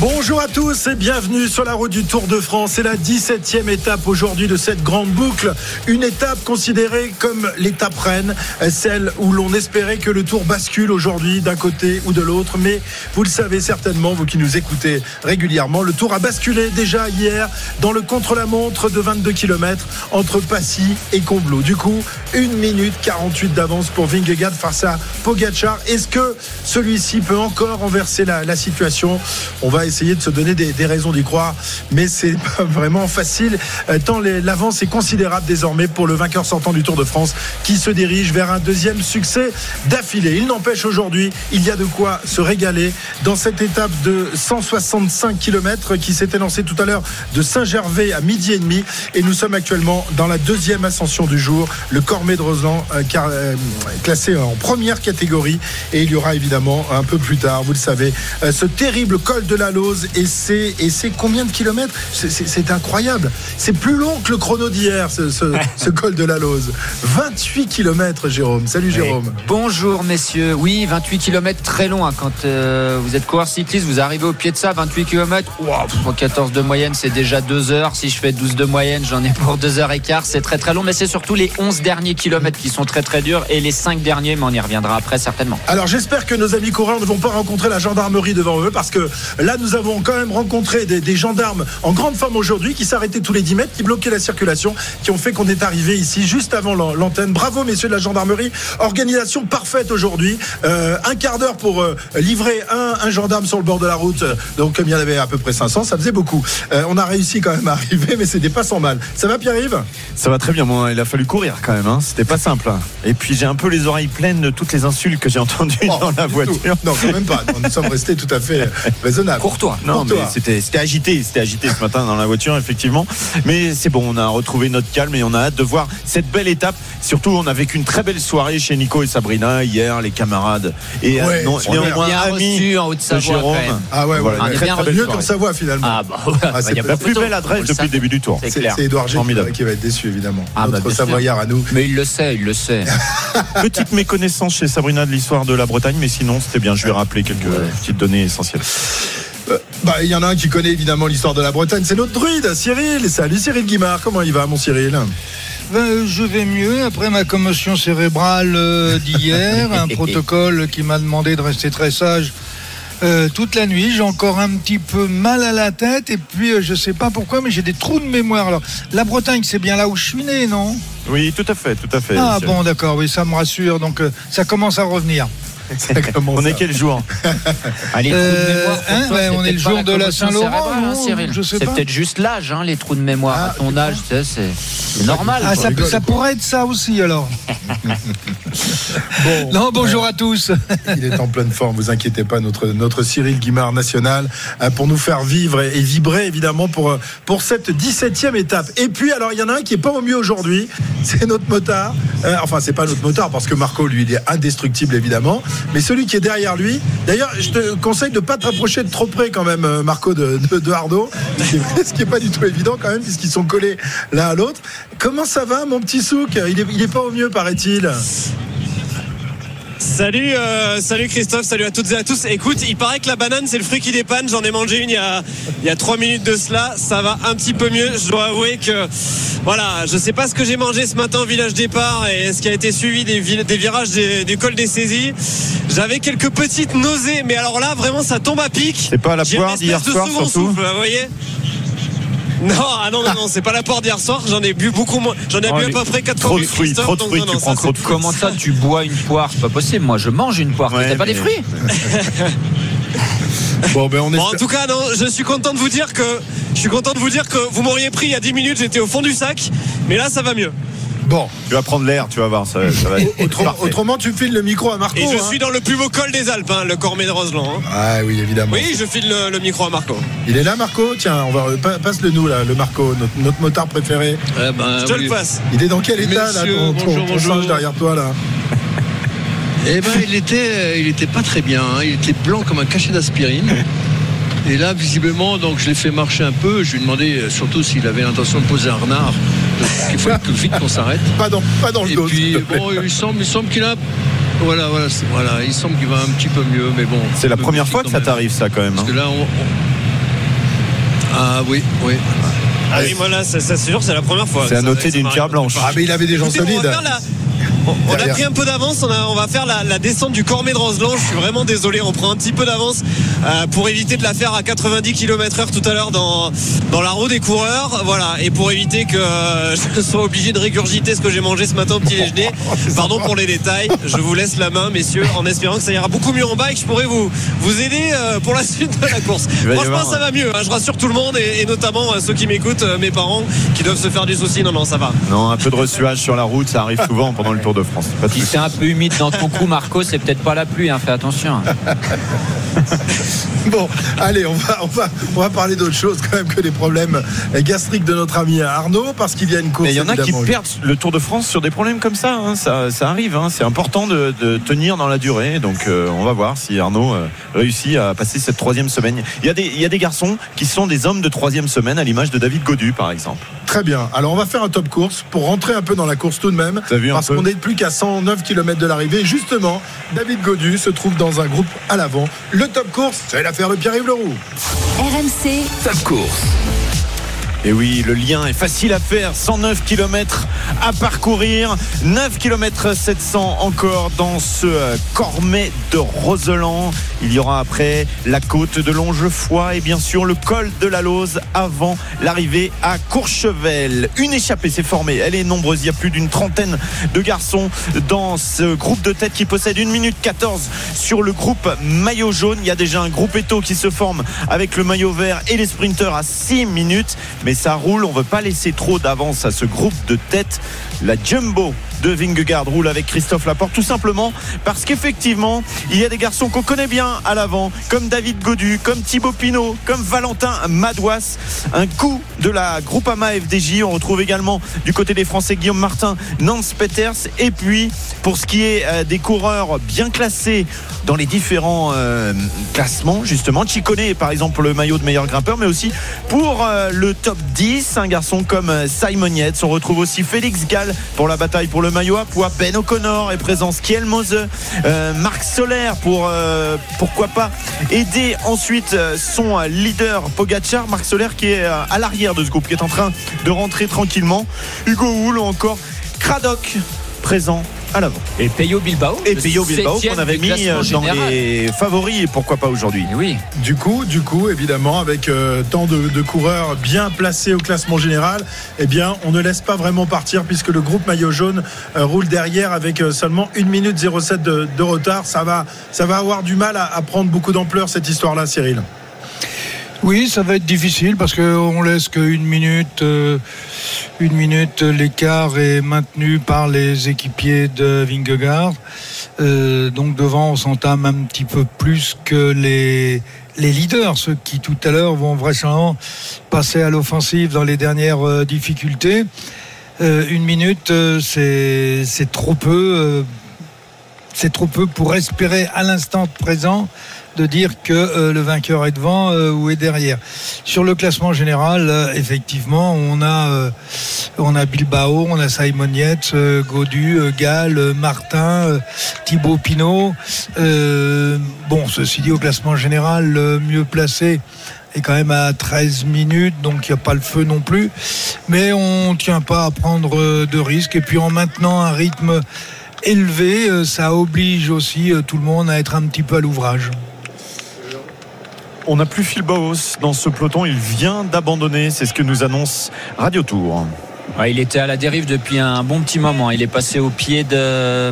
Bonjour à tous et bienvenue sur la route du Tour de France. C'est la 17e étape aujourd'hui de cette grande boucle. Une étape considérée comme l'étape reine, celle où l'on espérait que le Tour bascule aujourd'hui d'un côté ou de l'autre. Mais vous le savez certainement, vous qui nous écoutez régulièrement, le Tour a basculé déjà hier dans le contre-la-montre de 22 km entre Passy et Combloux. Du coup, 1 minute 48 d'avance pour Vingegaard face à Pogacar. Est-ce que celui-ci peut encore renverser la, situation? Essayer de se donner des, raisons d'y croire, mais c'est pas vraiment facile. Euh, tant l'avance est considérable désormais pour le vainqueur sortant du Tour de France qui se dirige vers un deuxième succès d'affilée. Il n'empêche aujourd'hui, il y a de quoi se régaler dans cette étape de 165 km qui s'était lancée tout à l'heure de Saint-Gervais à midi et demi. Et nous sommes actuellement dans la deuxième ascension du jour, le Cormet de euh, euh, classé en première catégorie. Et il y aura évidemment un peu plus tard, vous le savez, ce terrible col de la Et c'est et c'est combien de kilomètres? C'est- incroyable. C'est plus long que le chrono d'hier ce, ce- ce col de la Lose. 28 kilomètres, Jérôme. Salut Jérôme. Bonjour messieurs. Oui, 28 km très long. hein. Quand euh, vous êtes coureur cycliste, vous arrivez au pied de ça, 28 km. pour 14 de moyenne, c'est déjà 2 heures. Si je fais 12 de moyenne, j'en ai pour 2 heures et quart. C'est très très long, mais c'est surtout les 11 derniers kilomètres qui sont très très durs et les 5 derniers, mais on y reviendra après certainement. Alors j'espère que nos amis coureurs ne vont pas rencontrer la gendarmerie devant eux parce que là nous avons quand même rencontré des, des gendarmes en grande forme aujourd'hui qui s'arrêtaient tous les 10 mètres, qui bloquaient la circulation, qui ont fait qu'on est arrivé ici juste avant l'an- l'antenne. Bravo messieurs de la gendarmerie, organisation parfaite aujourd'hui. Euh, un quart d'heure pour euh, livrer un, un gendarme sur le bord de la route. Donc comme il y en avait à peu près 500, ça faisait beaucoup. Euh, on a réussi quand même à arriver, mais c'était pas sans mal. Ça va Pierre-Yves? Ça va très bien, il a fallu courir quand même, hein. c'était pas simple. hein. Et puis j'ai un peu les oreilles pleines de toutes les insultes que j'ai entendues Oh, dans la voiture. tout. Non, quand même pas. Nous sommes restés tout à fait raisonnables. Courtois. Non, mais Pour toi. c'était c'était agité, c'était agité ce matin dans la voiture, effectivement. Mais c'est bon, on a retrouvé notre calme et on a hâte de voir cette belle étape. Surtout, on a vécu une très belle soirée chez Nico et Sabrina hier, les camarades. Et Ouais, non, on néanmoins, bien amis reçu en Haute-Savoie. Ah ouais, Voilà, ouais, une ouais. très, bien très belle Mieux qu'en Savoie finalement. Ah bah ouais, Ah, il y a c'est La plus belle adresse On depuis le début du tour. C'est C'est clair. c'est Edouard G qui Formidable. va, qui va être déçu évidemment. Ah, bah, Notre. Savoyard à nous. Mais il le sait, il le sait. Petite méconnaissance chez Sabrina de l'histoire de la Bretagne, mais sinon c'était bien. Je vais rappeler quelques petites données essentielles. Euh, Bah, il y en a un qui connaît évidemment l'histoire de la Bretagne, c'est notre druide, Cyril. Salut Cyril Guimard, comment il va mon Cyril? Ben, je vais mieux après ma commotion cérébrale euh, d'hier, un protocole qui m'a demandé de rester très sage euh, toute la nuit. J'ai encore un petit peu mal à la tête et puis euh, je sais pas pourquoi, mais j'ai des trous de mémoire. Alors, la Bretagne, c'est bien là où je suis né, non? Oui, tout à fait, tout à fait. Ah bon, d'accord, oui, ça me rassure. Donc, euh, ça commence à revenir. On est quel jour Allez, trous de Euh, hein, toi, ouais, c'est on est le jour de la Saint-Laurent, hein, C'est peut-être juste l'âge, hein, les trous de mémoire. Ah, à ton âge, c'est normal. Ah, ça, rigole, ça quoi. pourrait être ça aussi alors. Bon, Non, bonjour à tous. il est en pleine forme, vous inquiétez pas, notre, notre Cyril Guimard national, euh, pour nous faire vivre et, et vibrer évidemment pour, euh, pour cette 17e étape. Et puis, alors, il y en a un qui est pas au mieux aujourd'hui, c'est notre motard. Euh, enfin, c'est pas notre motard parce que Marco, lui, il est indestructible évidemment, mais celui qui est derrière lui. D'ailleurs, je te conseille de pas te rapprocher de trop près quand même, euh, Marco, de, Arnaud, ce qui est- ce qui est pas du tout évident quand même, puisqu'ils sont collés l'un à l'autre. Comment ça va, mon petit souk? Il est, il est pas au mieux, paraît-il. Salut, euh, salut Christophe, salut à toutes et à tous. Écoute, il paraît que la banane c'est le fruit qui dépanne. J'en ai mangé une il y a il y a trois minutes de cela. Ça va un petit peu mieux. Je dois avouer que voilà, je sais pas ce que j'ai mangé ce matin au village départ et ce qui a été suivi des, vi- des virages des- du col des saisies. J'avais quelques petites nausées, mais alors là vraiment ça tombe à pic. C'est pas la poire d'hier soir, surtout souffle, vous voyez. Non, ah non, non, non, c'est pas la porte d'hier soir. J'en ai bu beaucoup moins. J'en ai Oh, bu à peu près 4 trop de fruits, trop de fruits, tu prends trop de fruits. Comment ça, tu bois une poire? C'est pas possible. Moi, je mange une poire. Ouais, T'as pas des fruits? Bon, ben on Bon, en tout cas, non, je suis content de vous dire que je suis content de vous dire que vous m'auriez pris il y a 10 minutes, j'étais au fond du sac, mais là ça va mieux. Bon, Tu vas prendre l'air, tu vas voir, ça, ça va être autrement, autrement, tu files le micro à Marco. Et je hein. suis dans le plus beau col des Alpes, hein, le Cormet de Roseland. hein. Ah oui, évidemment. Oui, je file le, le micro à Marco. Il est là, Marco? Tiens, on va pa- passe-le nous là, le Marco, notre, notre motard préféré. Eh ben, Je te oui. le passe. Il est dans quel état là, Messieurs, ton, ton- bonjour, ton bonjour. singe derrière toi là? Eh ben, il était, il était pas très bien. hein. Il était blanc comme un cachet d'aspirine. Et là, visiblement, donc je l'ai fait marcher un peu. Je lui ai demandé euh, surtout s'il avait l'intention de poser un renard. Il faut que vite qu'on s'arrête. Pas dans, pas dans le Et dos. puis, bon, il semble, il semble qu'il a Voilà, voilà, voilà, il semble qu'il va un petit peu mieux, mais bon. C'est la première fois que ça t'arrive, ça, quand même. Parce hein. que là, on. on- Ah oui, oui. Ah oui, voilà, ça, ça, c'est sûr, c'est la première fois. C'est à noter d'une pierre blanche. Ah, mais il avait des gens Écoutez, solides. On, on a pris un peu d'avance, on, va faire la, la descente du Cormet de Roseland. Je suis vraiment désolé, on prend un petit peu d'avance euh, pour éviter de la faire à 90 km/h tout à l'heure dans, dans la roue des coureurs. Voilà, et pour éviter que euh, je sois obligé de régurgiter ce que j'ai mangé ce matin au petit déjeuner. Pardon pour les détails, je vous laisse la main, messieurs, en espérant que ça ira beaucoup mieux en bas et que je pourrai vous, vous aider euh, pour la suite de la course. Franchement, ça va mieux, hein, je rassure tout le monde et, et notamment euh, ceux qui m'écoutent, euh, mes parents qui doivent se faire du souci. Non, non, ça va. Non, un peu de ressuage sur la route, ça arrive souvent pendant le Tour de France. Pas de Si c'est un peu humide dans ton cou, Marco, c'est peut-être pas la pluie, hein, fais attention. Bon, allez, on va, on va, on va parler d'autre chose quand même que des problèmes gastriques de notre ami Arnaud, parce qu'il y a une course. Mais il y en a qui perdent le Tour de France sur des problèmes comme ça. hein. Ça, ça arrive. hein. C'est important de, de tenir dans la durée. Donc, euh, on va voir si Arnaud euh, réussit à passer cette troisième semaine. Il y, a des, il y a des garçons qui sont des hommes de troisième semaine, à l'image de David Godu, par exemple. Très bien. Alors, on va faire un top course pour rentrer un peu dans la course tout de même. T'as vu un parce peu qu'on n'est plus qu'à 109 km de l'arrivée. Justement, David Godu se trouve dans un groupe à l'avant. Le top course, c'est l'affaire de Pierre-Yves Leroux. RMC, Top course. Et oui, le lien est facile à faire. 109 km à parcourir. 9 km 700 encore dans ce euh, Cormet de Roseland. Il y aura après la côte de Longefoy et bien sûr le col de la Lose avant l'arrivée à Courchevel. Une échappée s'est formée. Elle est nombreuse. Il y a plus d'une trentaine de garçons dans ce groupe de tête qui possède 1 minute 14 sur le groupe maillot jaune. Il y a déjà un groupe éto qui se forme avec le maillot vert et les sprinteurs à 6 minutes. Ça roule. On ne veut pas laisser trop d'avance à ce groupe de tête. La Jumbo de Vingegaard roule avec Christophe Laporte tout simplement parce qu'effectivement il y a des garçons qu'on connaît bien à l'avant comme David Godu, comme Thibaut Pinot, comme Valentin Madouas. Un coup de la Groupama FDJ on retrouve également du côté des Français Guillaume Martin, Nance Peters. Et puis pour ce qui est euh, des coureurs bien classés dans les différents euh, classements justement Chicone par exemple le maillot de meilleur grimpeur mais aussi pour euh, le top 10 un garçon comme Simon Yates. On retrouve aussi Félix Gall pour la bataille pour le maillot à poids. Ben O'Connor est présent. Skiel Mose euh, Marc Soler pour euh, pourquoi pas aider ensuite euh, son leader Pogacar. Marc Soler qui est à l'arrière de ce groupe qui est en train de rentrer tranquillement. Hugo Hull ou encore Craddock présent à l'avant Et Peyo Bilbao. et le Peyo Bilbao qu'on avait du mis euh, dans général. les favoris et pourquoi pas aujourd'hui oui. Du coup, du coup, évidemment, avec euh, tant de, de coureurs bien placés au classement général, eh bien, on ne laisse pas vraiment partir puisque le groupe maillot jaune euh, roule derrière avec euh, seulement 1 minute 07 de, de retard. Ça va, ça va avoir du mal à, à prendre beaucoup d'ampleur cette histoire-là, Cyril. Oui, ça va être difficile parce qu'on laisse qu'une minute. euh, une minute, l'écart est maintenu par les équipiers de Vingegaard. Euh, donc devant, on s'entame un petit peu plus que les, les leaders, ceux qui tout à l'heure vont vraisemblablement passer à l'offensive dans les dernières euh, difficultés. Euh, une minute, euh, c'est trop peu. c'est trop peu pour espérer à l'instant présent de dire que euh, le vainqueur est devant euh, ou est derrière. Sur le classement général, euh, effectivement, on a on a Bilbao, on a Simon Yates, Godu, Gall, Martin, Thibaut Pinot. Bon, ceci dit, au classement général, le mieux placé est quand même à 13 minutes, donc il n'y a pas le feu non plus. Mais on ne tient pas à prendre de risques. Et puis en maintenant un rythme élevé, ça oblige aussi tout le monde à être un petit peu à l'ouvrage. On n'a plus Phil Bauhaus dans ce peloton, il vient d'abandonner, c'est ce que nous annonce Radio Tour. Ouais, il était à la dérive depuis un bon petit moment. Il est passé au pied de,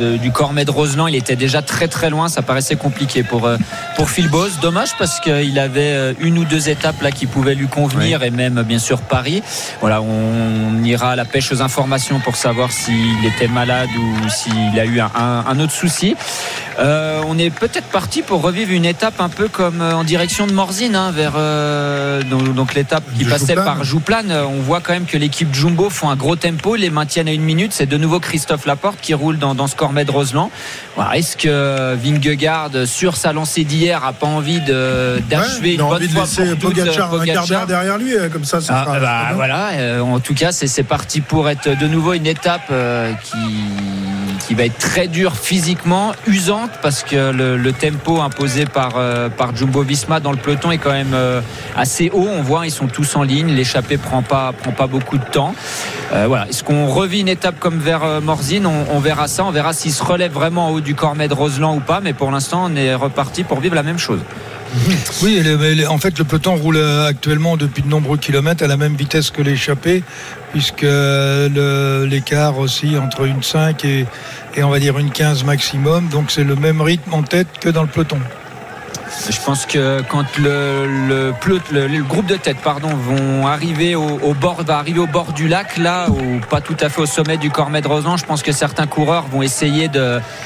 de- du Cormet de Roseland. Il était déjà très très loin. Ça paraissait compliqué pour, euh, pour Phil Bose. Dommage parce qu'il avait euh, une ou deux étapes là qui pouvaient lui convenir et même bien sûr Paris. Voilà, on ira à la pêche aux informations pour savoir s'il était malade ou s'il a eu un, autre souci. Euh, on est peut-être parti pour revivre une étape un peu comme en direction de Morzine, hein, vers euh, donc, donc l'étape qui passait Jouplane. par Jouplane. On voit quand même que l'équipe Jumbo font un gros tempo, les maintiennent à une minute. C'est de nouveau Christophe Laporte qui roule dans, dans ce Cormet de Roseland. Est-ce que Vingegaard, sur sa lancée d'hier, a pas envie de d'achever Ouais, une a bonne envie de fois laisser pour Pogacar un quart d'heure derrière lui, euh, comme ça, ce ah, sera- bah, voilà, euh, en tout cas, c'est c'est parti pour être de nouveau une étape euh, qui, qui va être très dure physiquement, usante parce que le, tempo imposé par, euh, par Jumbo Visma dans le peloton est quand même euh, assez haut. On voit, ils sont tous en ligne. L'échappée prend pas, prend pas beaucoup de temps. Euh, voilà. Est-ce qu'on revit une étape comme vers euh, Morzine? On, on verra ça. On verra s'il se relève vraiment en haut du Cormet de Roseland ou pas. Mais pour l'instant, on est reparti pour vivre la même chose. Oui, en fait, le peloton roule euh, actuellement depuis de nombreux kilomètres à la même vitesse que l'échappée, puisque le- l'écart aussi entre une 5 et, et on va dire une 15 maximum. Donc c'est le même rythme en tête que dans le peloton. Je pense que quand le, le, pelot- le- le groupe de tête pardon, vont arriver au, au bord, va arriver au bord du lac, là, ou pas tout à fait au sommet du Cormet de Rosan, je pense que certains coureurs vont essayer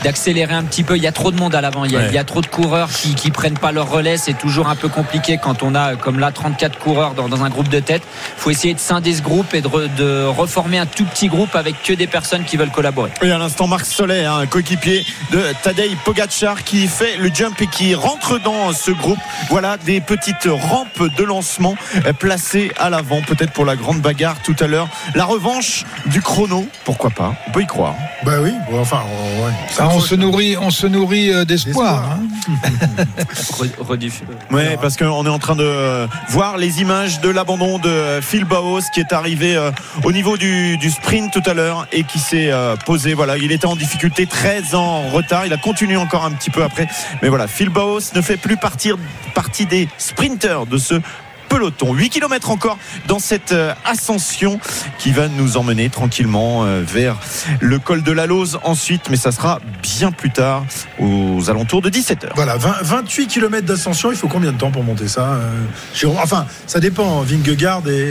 d'accélérer un petit peu. Il y a trop de monde à l'avant, il, y a- Ouais. il y a trop de coureurs qui, qui prennent pas leur relais. C'est toujours un peu compliqué quand on a, comme là, 34 coureurs dans, dans un groupe de tête. Il faut essayer de scinder ce groupe et de, re- de reformer un tout petit groupe avec que des personnes qui veulent collaborer. Et à l'instant, Marc Soler, un coéquipier de Tadej Pogacar qui fait le jump et qui rentre dans ce groupe. Voilà des petites rampes de lancement euh, placées à l'avant, peut-être pour la grande bagarre tout à l'heure. La revanche du chrono, pourquoi pas? On peut y croire. Bah oui, bon, enfin, on- ouais. Ah, on se nourrit, on se nourrit euh, d'espoir. Hein. Rediff- Ouais, parce qu'on est en train de euh, voir les images de l'abandon de euh, Phil Baos qui est arrivé euh, au niveau du, du sprint tout à l'heure et qui s'est euh, posé. Voilà, il était en difficulté, très en retard. Il a continué encore un petit peu après. Mais voilà, Phil Baos ne fait plus partir, partie des sprinters de ce peloton. 8 km encore dans cette euh, ascension qui va nous emmener tranquillement euh, vers le col de la Lose ensuite, mais ça sera bien plus tard, aux alentours de 17h. Voilà, 20 28 km d'ascension, il faut combien de temps pour monter ça euh, Enfin, ça dépend, Vingegaard et,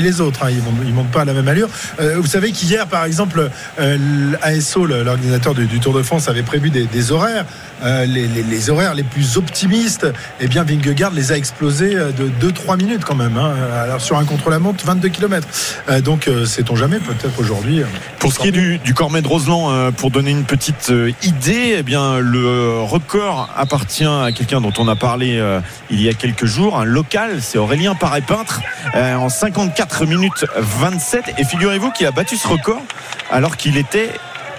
les autres, hein, ils ils montent pas à la même allure. Vous savez qu'hier, par exemple, euh, l'ASO, l'organisateur du, Tour de France, avait prévu des, horaires. Les, horaires les plus optimistes, eh bien Vingegaard les a explosés de 2-3 minutes quand même. hein. Alors sur un contre-la-montre, 22 km. donc euh, sait-on jamais, peut-être aujourd'hui. euh, Pour ce qui est du, du Cormet de Roseland, euh, pour donner une petite euh, idée, eh bien le record appartient à quelqu'un dont on a parlé euh, il y a quelques jours, un local, c'est Aurélien Paré-Peintre, euh, en 54 minutes 27. Et figurez-vous qu'il a battu ce record alors qu'il était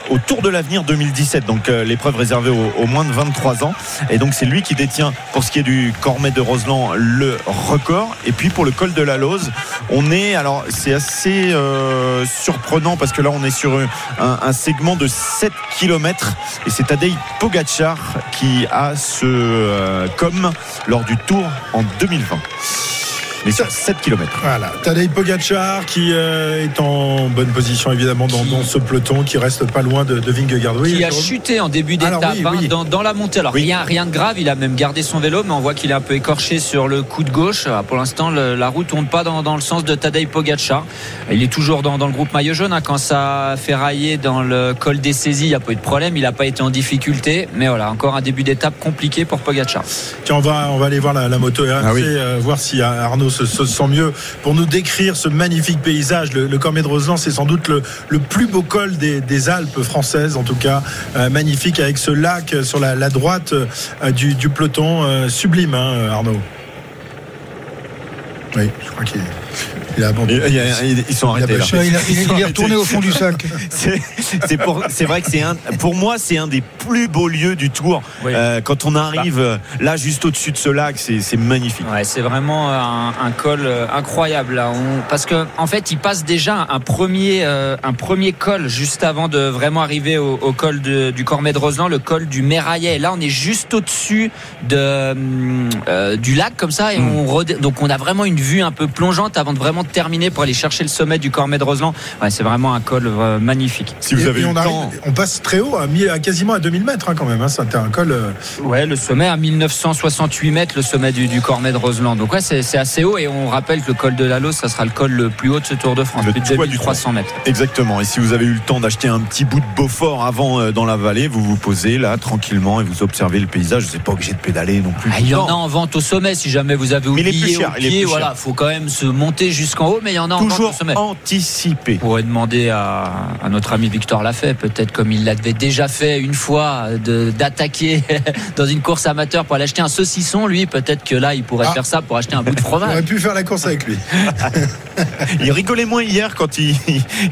au Tour de l'Avenir 2017, donc euh, l'épreuve réservée aux, moins de 23 ans. Et donc c'est lui qui détient, pour ce qui est du Cormet de Roseland, le record. Et puis pour le col de la Lose, on est, alors c'est assez euh, surprenant parce que là on est sur un, un segment de 7 km et c'est Tadej Pogacar qui a ce euh, com lors du Tour en 2020. Mais sur 7 km. Voilà, Tadej Pogacar qui euh, est en bonne position évidemment dans, dans ce peloton, qui reste pas loin de, de Vingegaard. Oui, qui a chuté en début d'étape oui, hein, oui. dans, dans la montée. Alors rien, rien de grave, il a même gardé son vélo, mais on voit qu'il est un peu écorché sur le coup de gauche. Ah, Pour l'instant, la roue tourne pas dans, dans le sens de Tadej Pogacar. Il est toujours dans, le groupe maillot jaune. hein. Quand ça a ferraillé dans le col des saisies, il n'y a pas eu de problème. Il n'a pas été en difficulté, mais voilà, encore un début d'étape compliqué pour Pogacar. Tiens, on va, on va aller voir la, la moto RMC, Ah euh, voir si Arnaud se, se sent mieux pour nous décrire ce magnifique paysage. Le, le de Roseland, c'est sans doute le, plus beau col des, Alpes françaises, en tout cas. Euh, magnifique avec ce lac sur la, droite euh, du, peloton. euh, sublime, hein, Arnaud. Oui, je crois qu'il il a abandonné. Il a- Ils sont arrêtés là. bâché. Il, a- il- il est retourné au fond du sac. C'est vrai que c'est un, pour moi, c'est un des plus beaux lieux du tour. Oui. Euh, quand on arrive euh, là, juste au-dessus de ce lac, c'est c'est magnifique. Ouais, c'est vraiment un, un col euh, incroyable là. On- parce que en fait, il passe déjà un premier, euh, un premier col juste avant de vraiment arriver au, au col de- du Cormet de Roseland, le col du Méraillet. Là, on est juste au-dessus de, euh, du lac comme ça, et Mm. on donc on a vraiment une vue un peu plongeante avant de vraiment terminer pour aller chercher le sommet du Cormet de Roseland. Ouais, c'est vraiment un col euh, magnifique. Si vous avez on, le arrive- temps. on passe très haut, à, à quasiment à 2000 mètres hein, quand même. Hein, C'était un col. euh, Ouais, le sommet à 1968 mètres, le sommet du, du Cormet de Roseland. Donc ouais, c'est c'est assez haut et on rappelle que le col de la Lose, ça sera le col le plus haut de ce Tour de France, Le plus de toit du 2300 mètres. Exactement. Et si vous avez eu le temps d'acheter un petit bout de Beaufort avant euh, dans la vallée, vous vous posez là tranquillement et vous observez le paysage. Vous n'êtes pas obligé de pédaler non plus. Ah, il y en a en vente au sommet si jamais vous avez Mais il est oublié plus cher, au il est pied. plus Voilà, cher. faut quand même se monter jusqu'en jusqu'en haut, mais il y en a encore Toujours anticipé. On pourrait demander à, à notre ami Victor Lafay, peut-être comme il l'avait déjà fait une fois, d'attaquer dans une course amateur pour aller acheter un saucisson. Lui, peut-être que là, il pourrait Ah. faire ça pour acheter un bout de On aurait fromage. pu faire la course avec lui. Il rigolait moins hier quand il,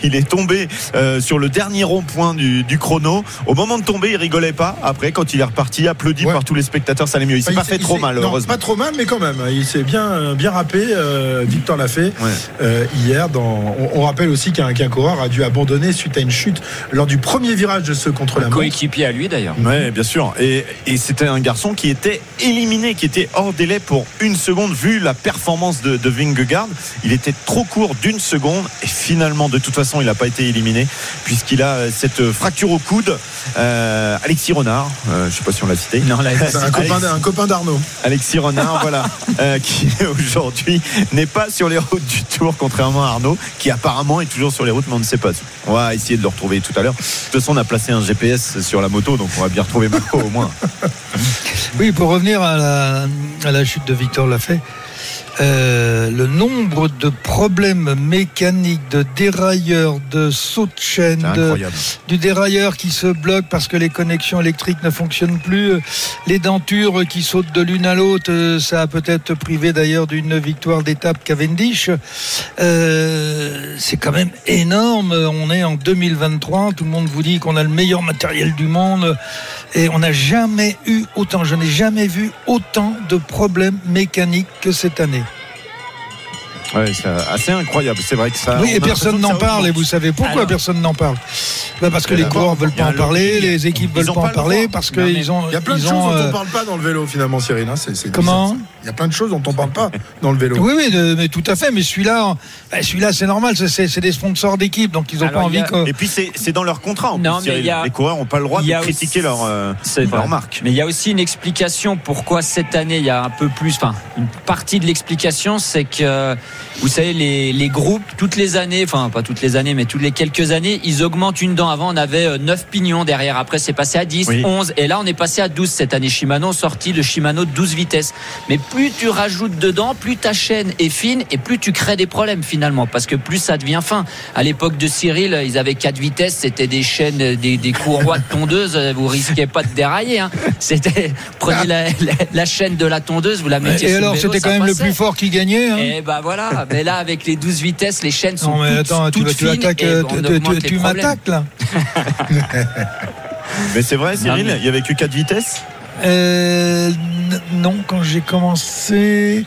il est tombé euh, sur le dernier rond-point du, du chrono. Au moment de tomber, il rigolait pas. Après, quand il est reparti, applaudi Ouais. par tous les spectateurs, ça allait mieux. Il s'est Enfin, pas fait trop mal, non, heureusement. Pas trop mal, mais quand même. Il s'est bien, bien rappé, euh, Victor l'a fait Ouais. Euh, hier. Dans, on, on rappelle aussi qu'un qu'un coureur a dû abandonner suite à une chute lors du premier virage de ce contre la montre. Coéquipier à lui d'ailleurs. Ouais, bien sûr. Et, et c'était un garçon qui était éliminé, qui était hors délai pour une seconde, vu la performance de, de Vingegaard. Il était trop court d'une seconde. Et finalement, de toute façon, il n'a pas été éliminé, puisqu'il a euh, cette fracture au coude. Euh, Alexis Renard, euh, je sais pas si on l'a cité. Non, là, C'est un copain, un copain d'Arnaud. Alexis Renard, voilà, euh, qui aujourd'hui n'est pas sur les routes du Tour, contrairement à Arnaud, qui apparemment est toujours sur les routes, mais on ne sait pas. On va essayer de le retrouver tout à l'heure. De toute façon, on a placé un GPS sur la moto, donc on va bien retrouver Marco au moins. Oui, pour revenir à la, à la chute de Victor Lafay, euh, le nombre de problèmes mécaniques, de dérailleurs, de sauts de chaîne, de, du dérailleur qui se bloque parce que les connexions électriques ne fonctionnent plus, euh, les dentures qui sautent de l'une à l'autre, euh, ça a peut-être privé d'ailleurs d'une victoire d'étape Cavendish. Euh, c'est quand même énorme. On est en 2023, tout le monde vous dit qu'on a le meilleur matériel du monde et on n'a jamais eu autant, je n'ai jamais vu autant de problèmes mécaniques que cette année. Ouais, c'est assez incroyable. C'est vrai que ça. Oui, et personne n'en parle. Et vous savez pourquoi Alors- personne n'en parle? Bah, Parce que les coureurs veulent y a pas en le parler, les équipes Ils veulent ont pas pas en le parler droit. parce qu'ils ont. Il y a plein de choses ont, dont on parle pas dans le vélo finalement, Cyril. hein, Comment bizarre. Il y a plein de choses dont on parle pas dans le vélo. Oui, oui, de- mais tout à fait. Mais celui-là, bah, celui-là, c'est normal. c'est- des sponsors d'équipe, donc ils n'ont Alors, pas envie a- que. Et puis c'est c'est dans leur contrat. En Non, plus, mais a- Les coureurs n'ont pas le droit de critiquer leur, euh, leur marque. Mais il y a aussi une explication pourquoi cette année il y a un peu plus, enfin une partie de l'explication, c'est que vous savez les, les groupes toutes les années, enfin pas toutes les années, mais toutes les quelques années, ils augmentent une dent. Avant on avait euh, 9 pignons derrière, après c'est passé à 10, Oui. 11, et là on est passé à 12 cette année. Shimano sorti le Shimano 12 vitesses. Mais plus tu rajoutes dedans, plus ta chaîne est fine et plus tu crées des problèmes finalement, parce que plus ça devient fin. À l'époque de Cyril, ils avaient 4 vitesses, c'était des chaînes, des, des courroies de tondeuse, vous risquiez pas de dérailler. Hein. C'était prenez la, la- la chaîne de la tondeuse, vous la mettiez Et sur le alors, c'était quand même le plus fort qui gagnait. hein. Et bah voilà, mais là avec les 12 vitesses, les chaînes sont non, mais toutes, attends, tu, toutes tu euh, tu- tu- m'attaques là. Mais c'est vrai, Cyril, il y avait que 4 vitesses? Euh, non, quand j'ai commencé.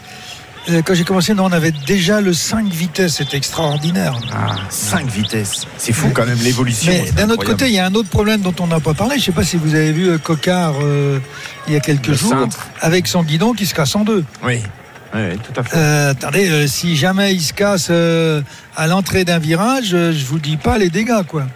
euh, Quand j'ai commencé, non, on avait déjà le 5 vitesses, c'était extraordinaire. 5 vitesses. C'est fou quand même l'évolution. Mais d'un autre côté, il y a un autre problème dont on n'a pas parlé. Je ne sais pas si vous avez vu Cocard euh, il y a quelques Le jours, cintre. avec son guidon qui se casse en deux. Oui. Euh, attendez, euh, si jamais il se casse euh, à l'entrée d'un virage, euh, je vous dis pas les dégâts, quoi.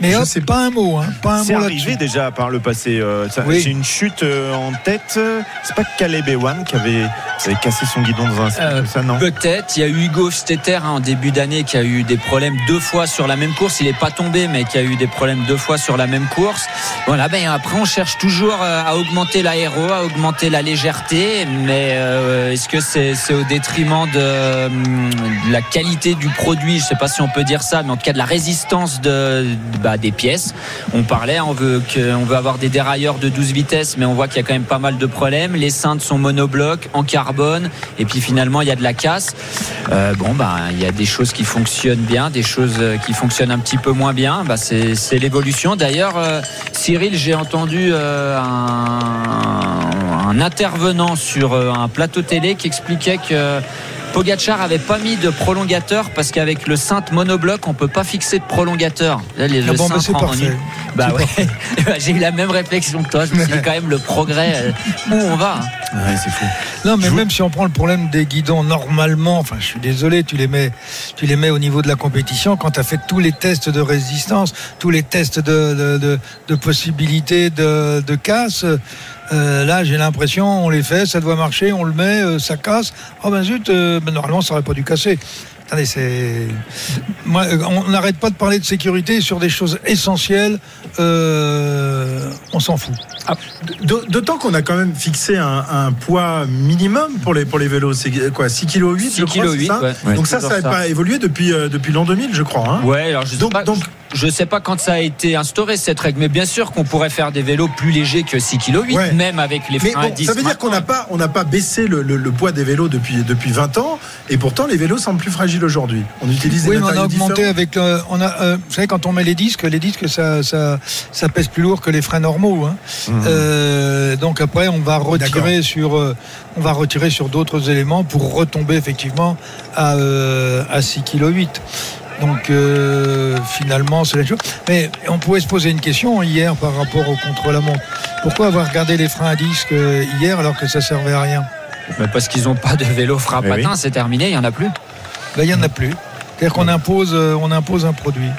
Mais hop, sais pas un mot, hein, pas un C'est mot arrivé déjà par le passé. euh, ça- Oui. J'ai une chute euh, en tête. C'est pas Caleb Ewan qui avait, qui avait cassé son guidon dans un Euh, comme ça, non Peut-être. Il y a eu Hugo Stetter hein, en début d'année qui a eu des problèmes deux fois sur la même course. Il n'est pas tombé, mais qui a eu des problèmes deux fois sur la même course. Voilà. Ben après, on cherche toujours euh, à augmenter l'aéro, à augmenter la légèreté, mais euh, est-ce que c'est c'est au détriment de, hum, de la qualité du produit? Je sais pas si on peut dire ça, mais en tout cas de la résistance de, bah, des pièces. On parlait, on veut veut avoir des dérailleurs de 12 vitesses, mais on voit qu'il y a quand même pas mal de problèmes. Les cintres sont monoblocs en carbone, et puis finalement il y a de la casse. Euh, bon, bah il y a des choses qui fonctionnent bien, des choses euh, qui fonctionnent un petit peu moins bien. Bah, c'est l'évolution. D'ailleurs, euh, Cyril, j'ai entendu un, intervenant sur un plateau télé qui expliquait que Pogachar avait pas mis de prolongateur parce qu'avec le cintre monobloc on peut pas fixer de prolongateur. Là, les- Ah le bon, bah, en- parfait. une- Bah ouais. Bah, J'ai eu la même réflexion que toi. Je me suis dit quand même le progrès euh, où on va. hein. Ouais, c'est fou. Non, mais Je vous- même si on prend le problème des guidons normalement, enfin, je suis désolé, tu les mets, tu les mets au niveau de la compétition quand tu as fait tous les tests de résistance, tous les tests de, de, de, de possibilité de, de casse. Euh, là, j'ai l'impression, on les fait, ça doit marcher, on le met, euh, ça casse. Oh ben zut, euh, ben, normalement, ça aurait pas dû casser. Attendez, c'est. Moi, on n'arrête pas de parler de sécurité sur des choses essentielles. Euh, on s'en fout. D- D'autant qu'on a quand même fixé un, un poids minimum pour les, pour les vélos. C'est quoi 6 kg 8 6 je crois, kg c'est 8, ça ouais. Donc Ouais, ça, ça n'a pas évolué depuis, euh, depuis l'an 2000, je crois. hein. Ouais, alors je sais Donc- pas. donc- je sais pas quand ça a été instauré cette règle, mais bien sûr qu'on pourrait faire des vélos plus légers que 6 kg 8, Ouais. même avec les Mais freins à ça veut dire qu'on n'a pas, on n'a pas baissé le, le- le poids des vélos depuis, depuis 20 ans, et pourtant les vélos semblent plus fragiles aujourd'hui. On utilise Oui, des mais on a augmenté différents. avec le. On a, euh, vous savez, quand on met les disques, les disques, ça, ça, ça pèse plus lourd que les freins normaux. hein. Euh, donc après, on va retirer sur, euh, on va retirer sur d'autres éléments pour retomber effectivement à, euh, à 6 kg 8. Donc euh, finalement, c'est la chose. Mais on pouvait se poser une question hier par rapport au contre-la-montre. Pourquoi avoir gardé les freins à disque euh, hier alors que ça servait à rien Mais parce qu'ils n'ont pas de vélo frein oui. patin, c'est terminé, il y en a plus. Ben, Il n'y en a plus. C'est-à-dire qu'on impose, euh, on impose un produit.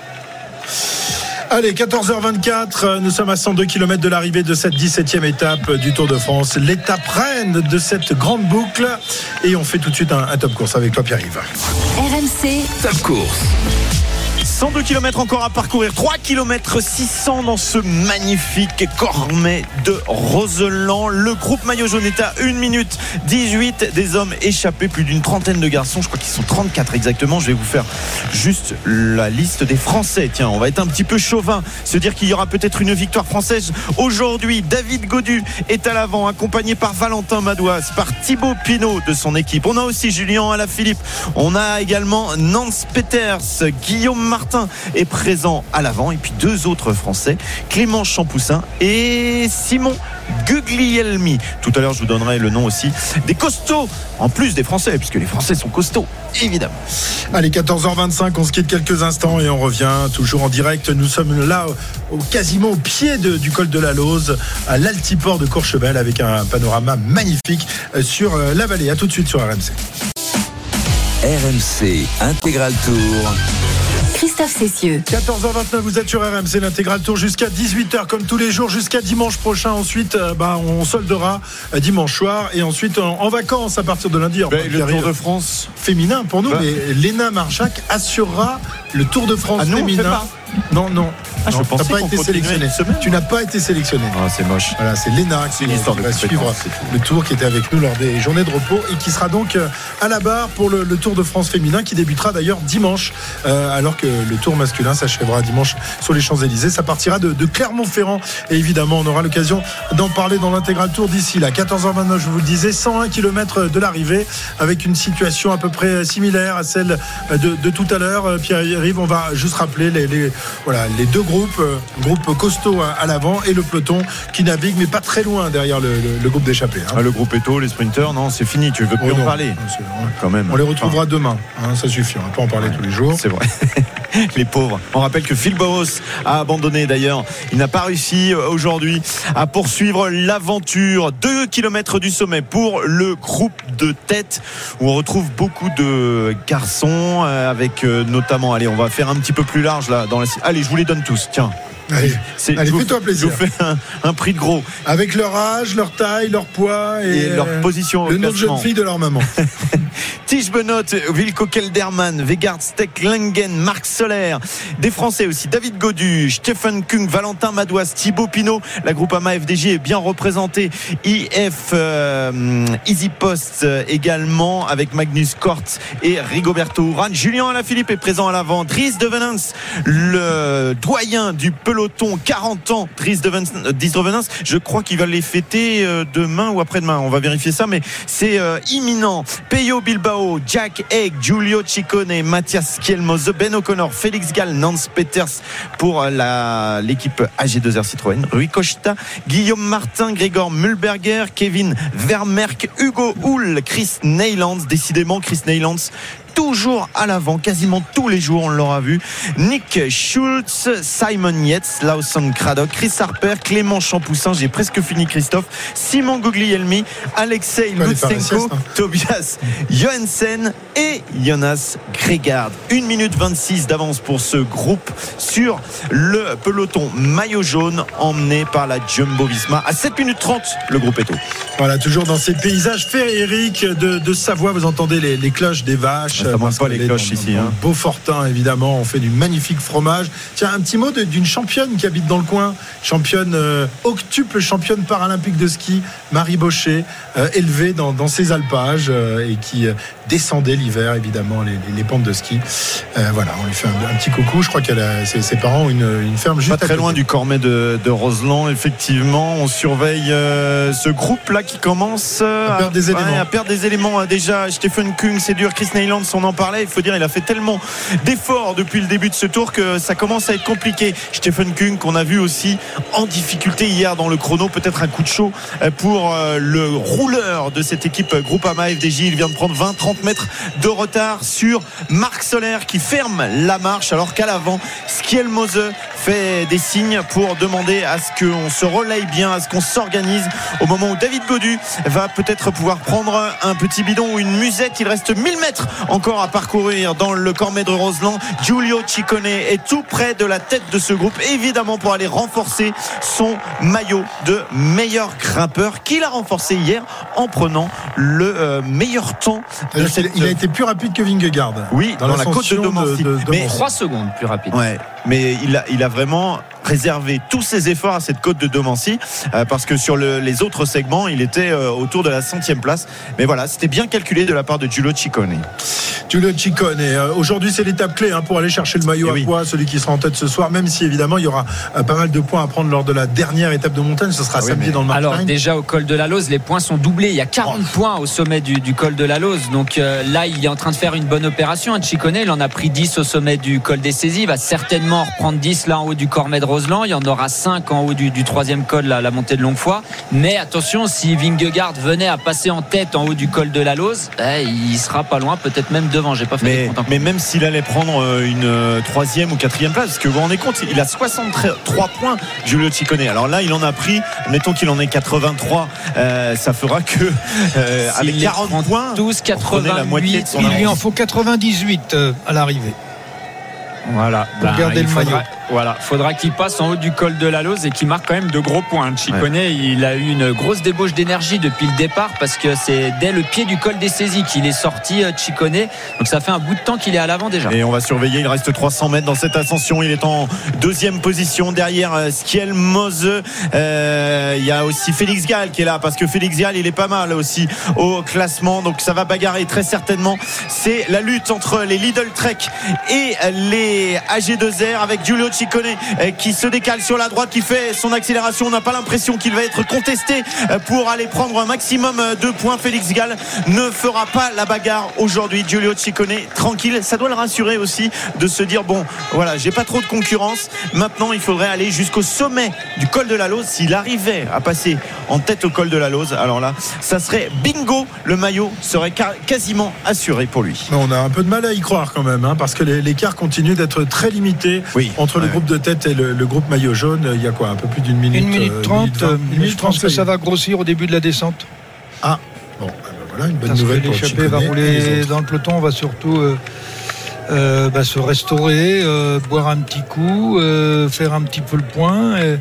Allez, 14h24, euh, nous sommes à 102 km de l'arrivée de cette 17e étape euh, du Tour de France. L'étape reine de cette grande boucle. Et on fait tout de suite un, un top course avec toi, Pierre-Yves. RMC, Top course. 102 km encore à parcourir, 3 km 600 dans ce magnifique Cormet de Roseland. Le groupe maillot jaune est à 1 minute 18 des hommes échappés, plus d'une trentaine de garçons, je crois qu'ils sont 34 exactement. Je vais vous faire juste la liste des Français. Tiens, on va être un petit peu chauvin, se dire qu'il y aura peut-être une victoire française aujourd'hui. David Godu est à l'avant, accompagné par Valentin Madouas, par Thibaut Pinot de son équipe. On a aussi Julien Alaphilippe, on a également Nance Peters, Guillaume Martin est présent à l'avant et puis deux autres Français, Clément Champoussin et Simon Guglielmi. Tout à l'heure, je vous donnerai le nom aussi des costauds, en plus des Français, puisque les Français sont costauds, évidemment. Allez, 14h25, on se quitte quelques instants et on revient toujours en direct. Nous sommes là, au, quasiment au pied de- du col de la Lose, à l'altiport de Courchevel, avec un panorama magnifique euh, sur euh, la vallée. À tout de suite sur RMC. RMC Intégral Tour. Christophe Cessieux. 14h29, vous êtes sur RMC, l'intégral tour jusqu'à 18h, comme tous les jours, jusqu'à dimanche prochain. Ensuite, euh, bah, on soldera euh, dimanche soir et ensuite en, en vacances à partir de lundi. Ben, le Tour de France. féminin pour nous, Bah. mais Léna Marjac assurera le Tour de France Ah non, on fait féminin. Non, non. Ah, je Non, pensais t'as pas été sélectionné. semaine. Tu n'as pas été sélectionné. Ah, c'est moche. Voilà, c'est Léna qui, histoire qui de va suivre le tour qui était avec nous lors des journées de repos et qui sera donc euh, à la barre pour le, le Tour de France féminin qui débutera d'ailleurs dimanche euh, alors que le Tour masculin s'achèvera dimanche sur les Champs-Élysées. Ça partira de, de Clermont-Ferrand et évidemment on aura l'occasion d'en parler dans l'intégral Tour d'ici là. 14h29, je vous le disais, 101 km de l'arrivée avec une situation à peu près similaire à celle de, de tout à l'heure. Euh, Pierre-Yves, on va juste rappeler les, les- voilà, les deux groupes, euh, groupe costaud à, à l'avant et le peloton qui navigue mais pas très loin derrière le, le- le groupe d'échappée. hein. Ah, le groupe Eto, les sprinters, non, c'est fini, tu veux plus Oh en non, parler. ouais. Quand même. On les retrouvera demain, hein, ça suffit, on va pas en parler tous les jours. C'est vrai. Les pauvres. On rappelle que Phil Bauhaus a abandonné d'ailleurs. Il n'a pas réussi euh, aujourd'hui à poursuivre l'aventure. Deux kilomètres du sommet pour le groupe de tête où on retrouve beaucoup de garçons euh, avec euh, notamment, allez, on va faire un petit peu plus large là dans la. Allez, je vous les donne tous. Tiens. Allez, fais-toi plaisir. Je vous fais un, un prix de gros. Avec leur âge, leur taille, leur poids et, et leur euh, position le nom de jeune fille de leur maman. Tige Benot, Wilco Kelderman, Vegard Steck Langen, Marc Soler, des Français aussi, David Godu, Stephen Kung, Valentin Madouas, Thibaut Pinot, la Groupama FDJ est bien représentée, IF euh, Easy Post euh, également avec Magnus Kort et Rigoberto Urán. Julien Alaphilippe est présent à l'avant, Dries de Venance, le doyen du peloton, 40 ans, euh, je crois qu'il va les fêter euh, demain ou après-demain, on va vérifier ça, mais c'est euh, imminent. Peyo Bilbao, Jack Egg, Giulio Ciccone, Mathias Kielmoze, Ben O'Connor, Félix Gall, Nance Peters pour l'équipe AG2R Citroën, Rui Costa, Guillaume Martin, Grégor Mulberger, Kevin Vermerck, Hugo Hull, Chris Neylands, décidément Chris Neylands toujours à l'avant, quasiment tous les jours, on l'aura vu. Nick Schultz, Simon Yates, Lawson Craddock, Chris Harper, Clément Champoussin, j'ai presque fini Christophe, Simon Guglielmi, Alexei Lutsenko, hein. Tobias Johansen et Jonas Gregard. 1 minute 26 d'avance pour ce groupe sur le peloton maillot jaune emmené par la Jumbo Visma. À 7 minutes 30, le groupe est tout. Voilà, toujours dans ces paysages féeriques de, de Savoie, vous entendez les, les cloches des vaches. Ça manque parce pas qu'on les cloches dans- ici, hein. Beaufortin, évidemment, on fait du magnifique fromage. Tiens, un petit mot d'une championne qui habite dans le coin, championne, euh, octuple championne paralympique de ski, Marie Baucher, euh, élevée dans, dans ces alpages euh, et qui euh, descendait l'hiver, évidemment, les, les- les pentes de ski. Voilà, on lui fait un, un petit coucou. Je crois qu'elle a ses, ses parents ont une, une ferme juste Pas à très côté. loin du Cormet de, de Roseland, effectivement. On surveille ce groupe-là qui commence À perdre des ouais, éléments. à perdre des éléments. Déjà, Stephen Kung, c'est dur. Chris Neylands, on en parlait. Il faut dire, il a fait tellement d'efforts depuis le début de ce tour que ça commence à être compliqué. Stephen Kung, qu'on a vu aussi en difficulté hier dans le chrono. Peut-être un coup de chaud euh, pour euh, le rouleur de cette équipe Groupama FDJ. Il vient de prendre 20-30 mètres de retard sur Marc Soler qui ferme la marche alors qu'à l'avant, Skiel Mose fait des signes pour demander à ce qu'on se relaye bien, à ce qu'on s'organise au moment où David Godu va peut-être pouvoir prendre un petit bidon ou une musette. Il reste 1000 mètres encore à parcourir dans le Cormet de Roseland. Giulio Ciccone est tout près de la tête de ce groupe, évidemment pour aller renforcer son maillot de meilleur grimpeur qu'il a renforcé hier en prenant le euh, meilleur temps de cette Il a été plus rapide que Vingegaard. oui, dans, la côte de. Mais 3 secondes plus rapide. Ouais, mais il a, il a vraiment réservé tous ses efforts à cette côte de Domancy euh, parce que sur le- les autres segments, il était euh, autour de la centième place. Mais voilà, c'était bien calculé de la part de Giulio Ciccone. Giulio Ciccone. Euh, Aujourd'hui, c'est l'étape clé hein, pour aller chercher le maillot Eh à oui. poids, celui qui sera en tête ce soir, même si évidemment il y aura euh, pas mal de points à prendre lors de la dernière étape de montagne. Ce sera Ah oui, samedi mais- dans le Alors Markstein. déjà au col de la Lose, les points sont doublés. Il y a 40 Oh. points au sommet du, du col de la Lose. Donc euh, là, il est en train de faire une bonne opération. Chicone, il en a pris 10 au sommet du col des saisies. Il va certainement en reprendre 10 là en haut du Cormet de Roseland. Il y en aura 5 en haut du, du troisième col, là, la montée de Longuefoy. Mais attention, si Vingegaard venait à passer en tête en haut du col de la Lose, eh, il sera pas loin, peut-être même devant. J'ai pas fait Mais, même s'il allait prendre euh, une euh, troisième ou quatrième place, parce que vous vous rendez compte, il a 63 points, Giulio Ciccone. Alors là, il en a pris, mettons qu'il en ait 83, euh, ça fera que euh, avec les 40 prend points, tous, on prenait la moitié de 88, son Il lui en faut 98 euh, à l'arrivée. Voilà. Pour garder il le faudra- maillot. Voilà, faudra qu'il passe en haut du col de la Lose et qu'il marque quand même de gros points. Chicone, il a eu une grosse débauche d'énergie depuis le départ parce que c'est dès le pied du col des saisies qu'il est sorti, euh, Chicone. Donc ça fait un bout de temps qu'il est à l'avant déjà. Et on va surveiller, il reste 300 mètres dans cette ascension. Il est en deuxième position derrière euh, Skiel Mose. Euh, il y a aussi Félix Gall qui est là parce que Félix Gall, il est pas mal aussi au classement. Donc ça va bagarrer très certainement. C'est la lutte entre les Lidl Trek et les AG2R avec Giulio Ciccone euh, qui se décale sur la droite, qui fait son accélération. On n'a pas l'impression qu'il va être contesté euh, pour aller prendre un maximum euh, de points. Félix Gall ne fera pas la bagarre aujourd'hui. Giulio Ciccone, tranquille. Ça doit le rassurer aussi de se dire bon, voilà, j'ai pas trop de concurrence. Maintenant, il faudrait aller jusqu'au sommet du col de la Lose. S'il arrivait à passer en tête au col de la Lose, alors là, ça serait bingo. Le maillot serait quasiment assuré pour lui. On a un peu de mal à y croire quand même, hein, parce que l'écart continue d'être très limité Oui. entre le groupe de tête et le, le groupe maillot jaune. Il y a quoi Un peu plus d'une minute Une minute euh, trente. euh, une minute Je pense que ça va grossir au début de la descente. Ah, bon, ben voilà, une bonne Parce que nouvelle pour l'échappée va rouler dans le peloton. On va surtout euh, euh, bah, se restaurer, euh, boire un petit coup, euh, faire un petit peu le point. Et,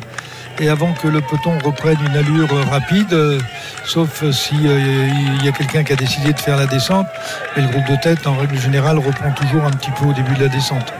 et avant que le peloton reprenne une allure euh, rapide, euh, sauf si euh, il y a quelqu'un qui a décidé de faire la descente, et le groupe de tête, en règle générale, reprend toujours un petit peu au début de la descente.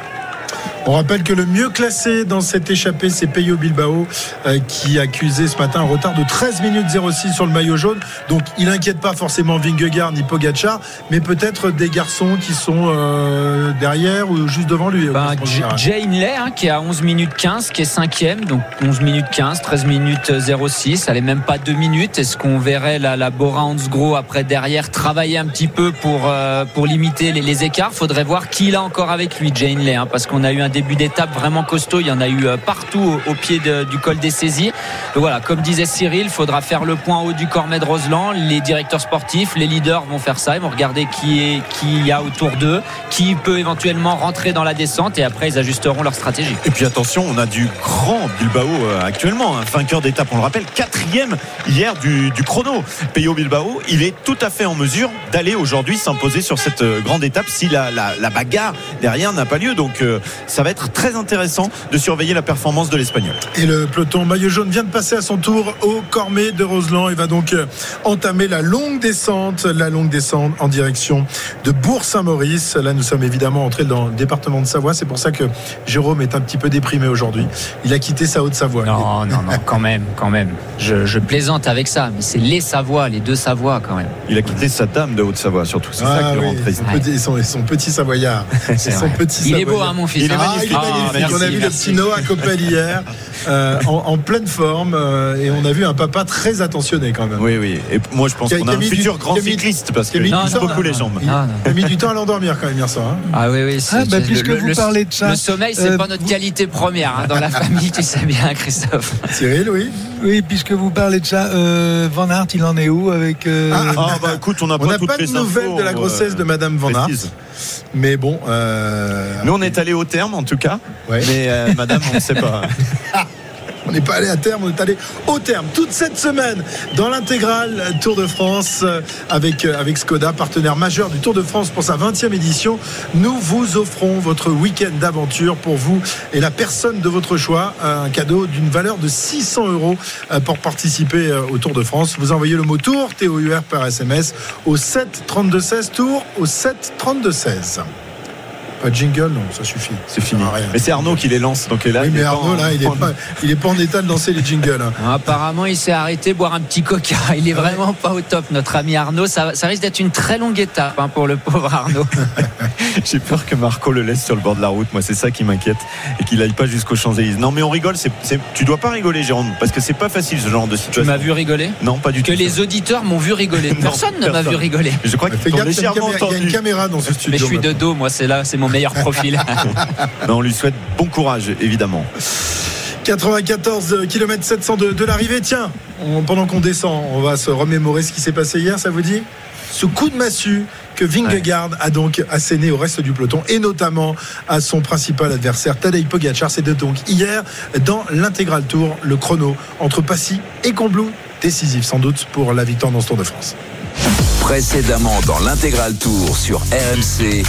On rappelle que le mieux classé dans cette échappée, c'est Peyo Bilbao, euh, qui accusé ce matin un retard de 13 minutes 06 sur le maillot jaune. Donc il n'inquiète pas forcément Vingegaard ni Pogacar, mais peut-être des garçons qui sont euh, derrière ou juste devant lui. au Ben, général. Jay hein, qui est à 11 minutes 15, qui est cinquième, donc 11 minutes 15, 13 minutes 06, elle est même pas 2 minutes. Est-ce qu'on verrait la, la Bora Hansgrohe après derrière travailler un petit peu pour, euh, pour limiter les, les écarts? Faudrait voir qui il a encore avec lui, Jay Hindley, hein, parce qu'on a eu un début d'étape vraiment costaud, il y en a eu euh, partout au, pied du col des saisies. Donc voilà, comme disait Cyril, faudra faire le point haut du Cormet de Roseland. Les directeurs sportifs, les leaders vont faire ça, ils vont regarder qui est qui il y a autour d'eux, qui peut éventuellement rentrer dans la descente et après ils ajusteront leur stratégie. Et puis attention, on a du grand Bilbao euh, actuellement, un vainqueur d'étape, on le rappelle, quatrième hier du, chrono. Peyo Bilbao, il est tout à fait en mesure d'aller aujourd'hui s'imposer sur cette euh, grande étape si la, bagarre derrière n'a pas lieu. Donc ça ça va être très intéressant de surveiller la performance de l'Espagnol. Et le peloton maillot jaune vient de passer à son tour au Cormet de Roseland. Il va donc euh, entamer la longue descente, la longue descente en direction de Bourg-Saint-Maurice. Là, nous sommes évidemment entrés dans le département de Savoie. C'est pour ça que Jérôme est un petit peu déprimé aujourd'hui. Il a quitté sa Haute-Savoie. Non, non, non, quand même, quand même. Je, je plaisante avec ça, mais c'est les Savoies, les deux Savoies quand même. Il a quitté sa dame de Haute-Savoie, surtout. C'est ça Ah qui le oui, rend triste. son, petit, son- son petit Savoyard. C'est son petit Il est beau, Savoyard. hein, mon fils. Il est hein. Ah, Ah, magnifique. on a vu merci. le petit Noah Coppel hier euh, en, en pleine forme euh, et on a vu un papa très attentionné quand même. Oui, oui. Et moi, je pense Qui a- qu'on qui a un mis du- futur grand qui a mis- cycliste parce qu'il temps, beaucoup les jambes. Il, il a mis du temps à l'endormir quand même hier soir. hein. Ah oui, oui. Ah, bah, puisque vous parlez de ça, Le sommeil, c'est euh, pas notre vous- qualité première hein, dans la famille, tu sais bien, Christophe. Cyril, oui. Oui, puisque vous parlez de ça, euh, Van Aert, il en est où avec euh, Ah, Ah, bah écoute, on n'a pas pas de les nouvelles de la grossesse euh, de Madame Van précises. Mais bon. euh, Nous, on est allé au terme, en tout cas. Ouais. Mais euh, madame, on ne sait pas. N'est pas allé à terme, on est allé au terme toute cette semaine dans l'intégrale Tour de France euh, avec, euh, avec Skoda, partenaire majeur du Tour de France pour sa 20e édition. Nous vous offrons votre week-end d'aventure pour vous et la personne de votre choix. Un cadeau d'une valeur de 600 euros euh, pour participer au Tour de France. Vous envoyez le mot Tour, T-O-U-R par SMS au 7 32 16 Tour au 7 32 16. Pas de jingle, non, ça suffit. C'est fini. Mais c'est Arnaud qui les lance, donc là. Oui, il mais est Arnaud, en- là, il est en- pas, il est pas en état de lancer les jingles. hein. Apparemment, il s'est arrêté boire un petit coca. Il est vraiment pas au top, notre ami Arnaud. Ça, ça risque d'être une très longue étape hein, pour le pauvre Arnaud. J'ai peur que Marco le laisse sur le bord de la route. Moi, c'est ça qui m'inquiète. Et qu'il aille pas jusqu'aux Champs-Élysées. Non, mais on rigole. C'est, c'est- Tu dois pas rigoler, Jérôme, parce que c'est pas facile ce genre de Tu situation. m'as vu rigoler? Non, pas du Que tout. les auditeurs m'ont vu rigoler. Non, Personne ne m'a vu rigoler. Je crois qu'ils Fais t'ont gaffe, il y a une légèrement caméra- il y a une caméra dans ce studio. Mais je suis de dos, moi, c'est là, c'est mon meilleur profil. Non, on lui souhaite bon courage, évidemment. 94 km 700 de, de l'arrivée. Tiens, on- pendant qu'on descend, on va se remémorer ce qui s'est passé hier, ça vous dit? Ce coup de massue que Vingegaard a donc asséné au reste du peloton et notamment à son principal adversaire Tadej Pogacar. C'était donc hier dans l'intégral tour, le chrono entre Passy et Combloux, décisif sans doute pour la victoire dans ce Tour de France. Précédemment dans l'intégral tour sur RMC.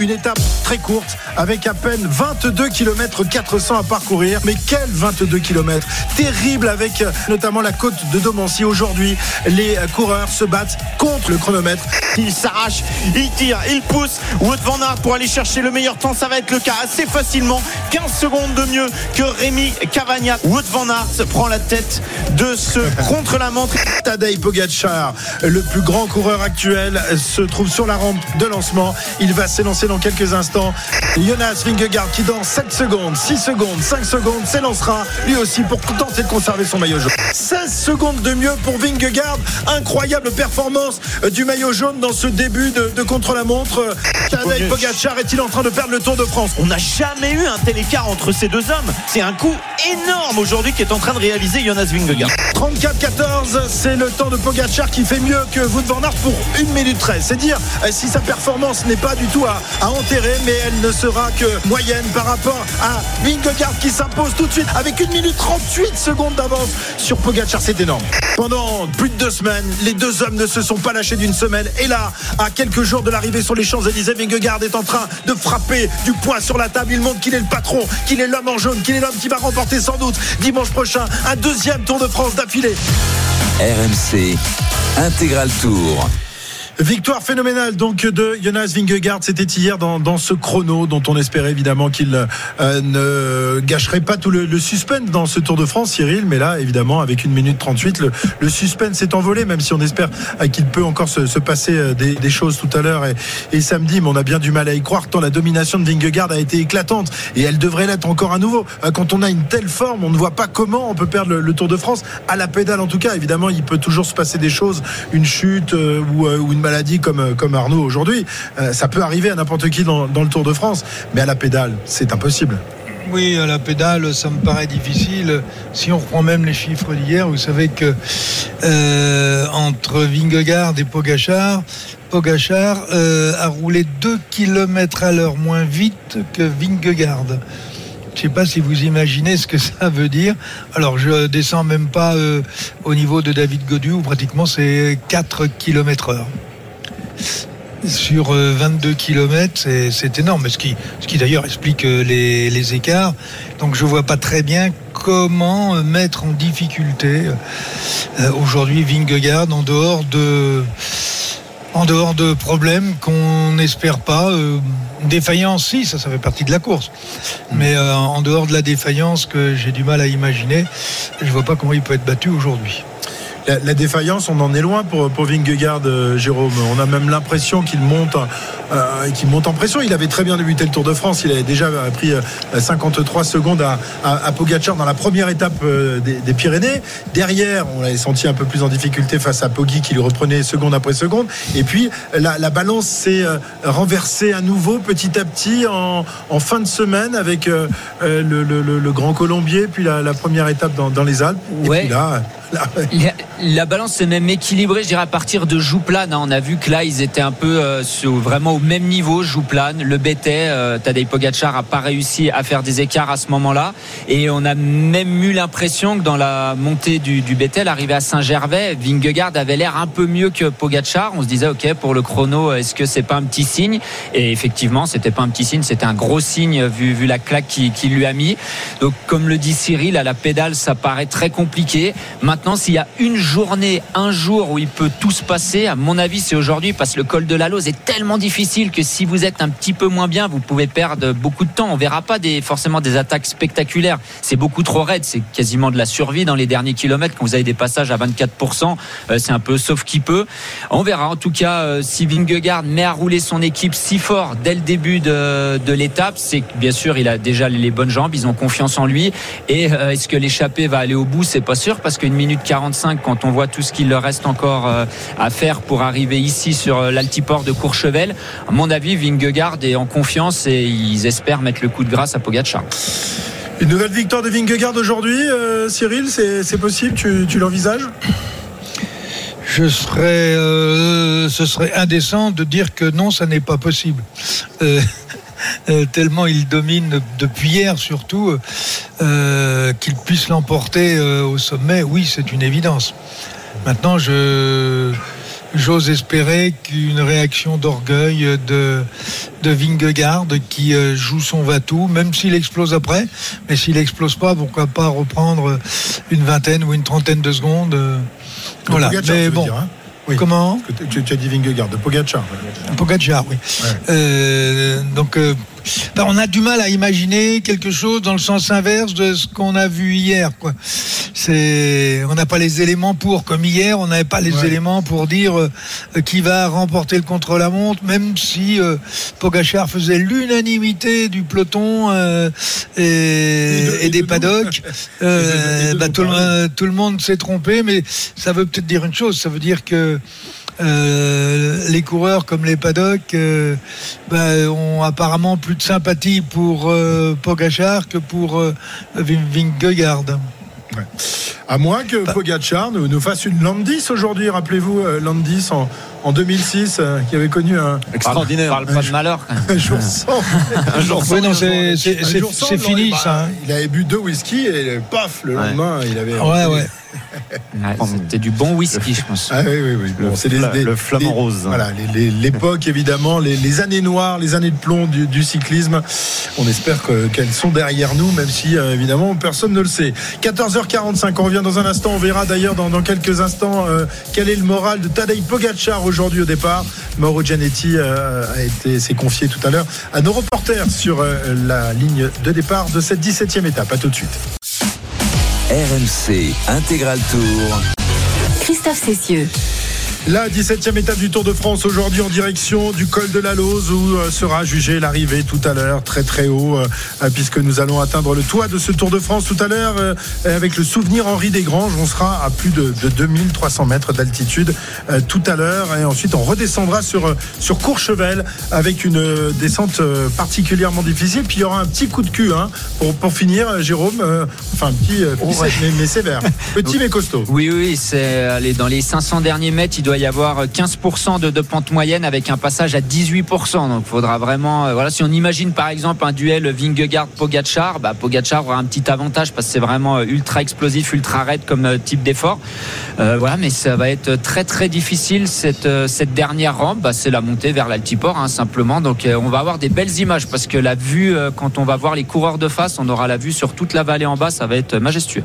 Une étape très courte avec à peine 22 km 400 à parcourir. Mais quel 22 km Terrible avec euh, notamment la côte de Domancy. Aujourd'hui, les euh, coureurs se battent contre le chronomètre. Il s'arrache, il tire, il pousse. Wout van Aert pour aller chercher le meilleur temps. Ça va être le cas assez facilement. 15 secondes de mieux que Rémi Cavagna. Wout van Aert prend la tête de ce contre-la-montre. Tadej Pogacar, le plus grand coureur actuel, se trouve sur la rampe de lancement. Il va s'élancer dans quelques instants. Jonas Vingegaard qui dans 7 secondes, 6 secondes, 5 secondes s'élancera lui aussi pour tenter de conserver son maillot jaune. 16 secondes de mieux pour Vingegaard. Incroyable performance euh, du maillot jaune dans ce début de, de contre-la-montre. Euh, Tadej Pogacar est-il en train de perdre le Tour de France? On n'a jamais eu un tel écart entre ces deux hommes. C'est un coup énorme aujourd'hui qui est en train de réaliser Jonas Vingegaard. 34-14, c'est le temps de Pogacar qui fait mieux que Wout van Aert pour 1 minute 13. C'est dire euh, si sa performance n'est pas du tout à, à enterrer, mais elle ne sera que moyenne par rapport à Vingegaard qui s'impose tout de suite avec 1 minute 38 secondes d'avance sur Pogacar. C'est énorme. Pendant plus de deux semaines, les deux hommes ne se sont pas lâchés d'une semaine. Et là, à quelques jours de l'arrivée sur les Champs-Élysées, Vingegaard est en train de frapper du poing sur la table. Il montre qu'il est le patron, qu'il est l'homme en jaune, qu'il est l'homme qui va remporter sans doute dimanche prochain un deuxième Tour de France d'affilée. RMC. Intégral tour. Victoire phénoménale donc de Jonas Vingegaard. C'était hier dans, ce chrono dont on espérait évidemment qu'il euh, ne gâcherait pas tout le, suspense dans ce Tour de France, Cyril. Mais là, évidemment, avec une minute 38, le, le suspense s'est envolé, même si on espère euh, qu'il peut encore se, se passer euh, des, choses tout à l'heure et, samedi. Mais on a bien du mal à y croire tant la domination de Vingegaard a été éclatante et elle devrait l'être encore à nouveau. Quand on a une telle forme, on ne voit pas comment on peut perdre le, Tour de France à la pédale en tout cas. Évidemment, il peut toujours se passer des choses, une chute ou, ou une maladie comme, euh, comme Arnaud aujourd'hui. Euh, ça peut arriver à n'importe qui dans, le Tour de France, mais à la pédale, c'est impossible. Oui, à la pédale, ça me paraît difficile. Si on reprend même les chiffres d'hier, vous savez que euh, entre Vingegaard et Pogachar, Pogachar euh, a roulé 2 km à l'heure moins vite que Vingegaard. Je ne sais pas si vous imaginez ce que ça veut dire. Alors, je descends même pas au niveau de David Godu, où pratiquement c'est 4 km heure. Sur euh, 22 km, c'est énorme. Ce qui, ce qui d'ailleurs explique euh, les, les écarts. Donc je vois pas très bien comment euh, mettre en difficulté euh, aujourd'hui Vingegaard en dehors de en dehors de problèmes qu'on n'espère pas. euh, défaillance, si, ça, ça fait partie de la course. Mais euh, en dehors de la défaillance que j'ai du mal à imaginer, je vois pas comment il peut être battu aujourd'hui. La, la défaillance, on en est loin pour, pour Vingegaard, euh, Jérôme. On a même l'impression qu'il monte, euh, qu'il monte en pression. Il avait très bien débuté le Tour de France. Il avait déjà pris euh, 53 secondes à, à, à Pogacar dans la première étape des, des Pyrénées. Derrière, on l'avait senti un peu plus en difficulté face à Poggi qui lui reprenait seconde après seconde. Et puis, la, la balance s'est renversée à nouveau petit à petit en, en fin de semaine avec euh, le, le- le- le Grand Colombier, puis la, la première étape dans, dans les Alpes. Et Ouais. puis là, La, la balance s'est même équilibrée, je dirais, à partir de Jouplane. hein. On a vu que là, ils étaient un peu euh, vraiment au même niveau. Jouplane, le Bétet, euh, Tadej Pogacar a pas réussi à faire des écarts à ce moment-là. Et on a même eu l'impression que dans la montée du, du l'arrivée à Saint-Gervais, Vingegaard avait l'air un peu mieux que Pogacar. On se disait, OK, pour le chrono, est-ce que c'est pas un petit signe? Et effectivement, c'était pas un petit signe, c'était un gros signe vu, vu la claque qu'il qu'il lui a mis. Donc, comme le dit Cyril, à la pédale, ça paraît très compliqué. Maintenant, s'il y a une journée, un jour où il peut tout se passer, à mon avis, c'est aujourd'hui parce que le col de la Lose est tellement difficile que si vous êtes un petit peu moins bien, vous pouvez perdre beaucoup de temps. On verra pas forcément des attaques spectaculaires. C'est beaucoup trop raide. C'est quasiment de la survie dans les derniers kilomètres. Quand vous avez des passages à 24%, euh, c'est un peu sauf qui peut. On verra. En tout cas, euh, si Vingegaard met à rouler son équipe si fort dès le début de, l'étape, c'est bien sûr, il a déjà les bonnes jambes. Ils ont confiance en lui. Et euh, est-ce que l'échappée va aller au bout? C'est pas sûr parce qu'une minute 45, quand on voit tout ce qu'il leur reste encore euh, à faire pour arriver ici sur euh, l'altiport de Courchevel, à mon avis, Vingegaard est en confiance et ils espèrent mettre le coup de grâce à Pogacar. Une nouvelle victoire de Vingegaard aujourd'hui, euh, Cyril, c'est c'est possible? Tu, tu l'envisages? Je serais, euh, ce serait indécent de dire que non, ça n'est pas possible. Euh, euh, tellement il domine depuis hier surtout euh, qu'il puisse l'emporter euh, au sommet. Oui, c'est une évidence. Maintenant, je j'ose espérer qu'une réaction d'orgueil de de Vingegaard qui euh, joue son va-tout, même s'il explose après. Mais s'il explose pas, pourquoi pas reprendre une vingtaine ou une trentaine de secondes. euh, De voilà. Mais bon. dire, hein Oui. Comment? Tu as dit Vingegaard, de Pogacar. Pogacar, oui. Euh, donc, euh, ben, on a du mal à imaginer quelque chose dans le sens inverse de ce qu'on a vu hier. Quoi. C'est, on n'a pas les éléments pour, comme hier, on n'avait pas les Ouais. éléments pour dire euh, qui va remporter le contre-la-montre, même si euh, Pogachar faisait l'unanimité du peloton euh, et, Et de- et et des de paddocks. de- bah, tout, tout le monde s'est trompé, mais ça veut peut-être dire une chose. Ça veut dire que euh, les coureurs comme les paddocks euh, bah, ont apparemment plus de sympathie pour euh, Pogachar que pour Vin- Vingegaard. À moins que Pogacar nous, nous fasse une Landis aujourd'hui. Rappelez-vous euh, Landis en, en 2006, euh, qui avait connu un, Extraordinaire. Parle pas de malheur. quand même. un jour sans. Un jour Oui, non, c'est- sans, c'est fini ça. hein. Il avait bu deux whisky et paf, le Ouais. lendemain, il avait. Ouais, ouais. Ouais, C'était du bon whisky, je pense. Ah oui, oui, oui. Bon, c'est le flamant rose. Voilà, l'époque évidemment, les, les années noires, les années de plomb du, du cyclisme. On espère que- qu'elles sont derrière nous, même si euh, évidemment personne ne le sait. 14h45, on revient dans un instant. On verra d'ailleurs dans, dans quelques instants euh, quel est le moral de Tadej Pogacar aujourd'hui au départ. Mauro Gianetti euh, a été s'est confié tout à l'heure à nos reporters sur euh, la ligne de départ de cette 17e étape. À tout de suite. RMC Intégral Tour. Christophe Cessieux. La 17e étape du Tour de France aujourd'hui en direction du col de la Lose où euh, sera jugée l'arrivée tout à l'heure très très haut euh, euh, puisque nous allons atteindre le toit de ce Tour de France tout à l'heure avec le souvenir Henri Desgranges. On sera à plus de, de 2300 mètres d'altitude tout à l'heure. Et ensuite on redescendra sur, sur Courchevel avec une descente particulièrement difficile. Puis il y aura un petit coup de cul hein, pour, pour finir Jérôme euh, enfin un petit euh, petit, mais, mais sévère. Petit mais costaud. Oui, oui, c'est allez, dans les 500 derniers mètres, il doit doit y avoir 15% de, pente moyenne avec un passage à 18%. Donc, il faudra vraiment. Euh, voilà, si on imagine par exemple un duel Vingegaard-Pogachar, bah, Pogachar aura un petit avantage parce que c'est vraiment euh, ultra explosif, ultra raide comme euh, type d'effort. voilà, mais ça va être très très difficile cette, cette dernière rampe. Bah, c'est la montée vers l'altiport, hein, simplement. Donc, on va avoir des belles images parce que la vue, quand on va voir les coureurs de face, on aura la vue sur toute la vallée en bas. Ça va être majestueux.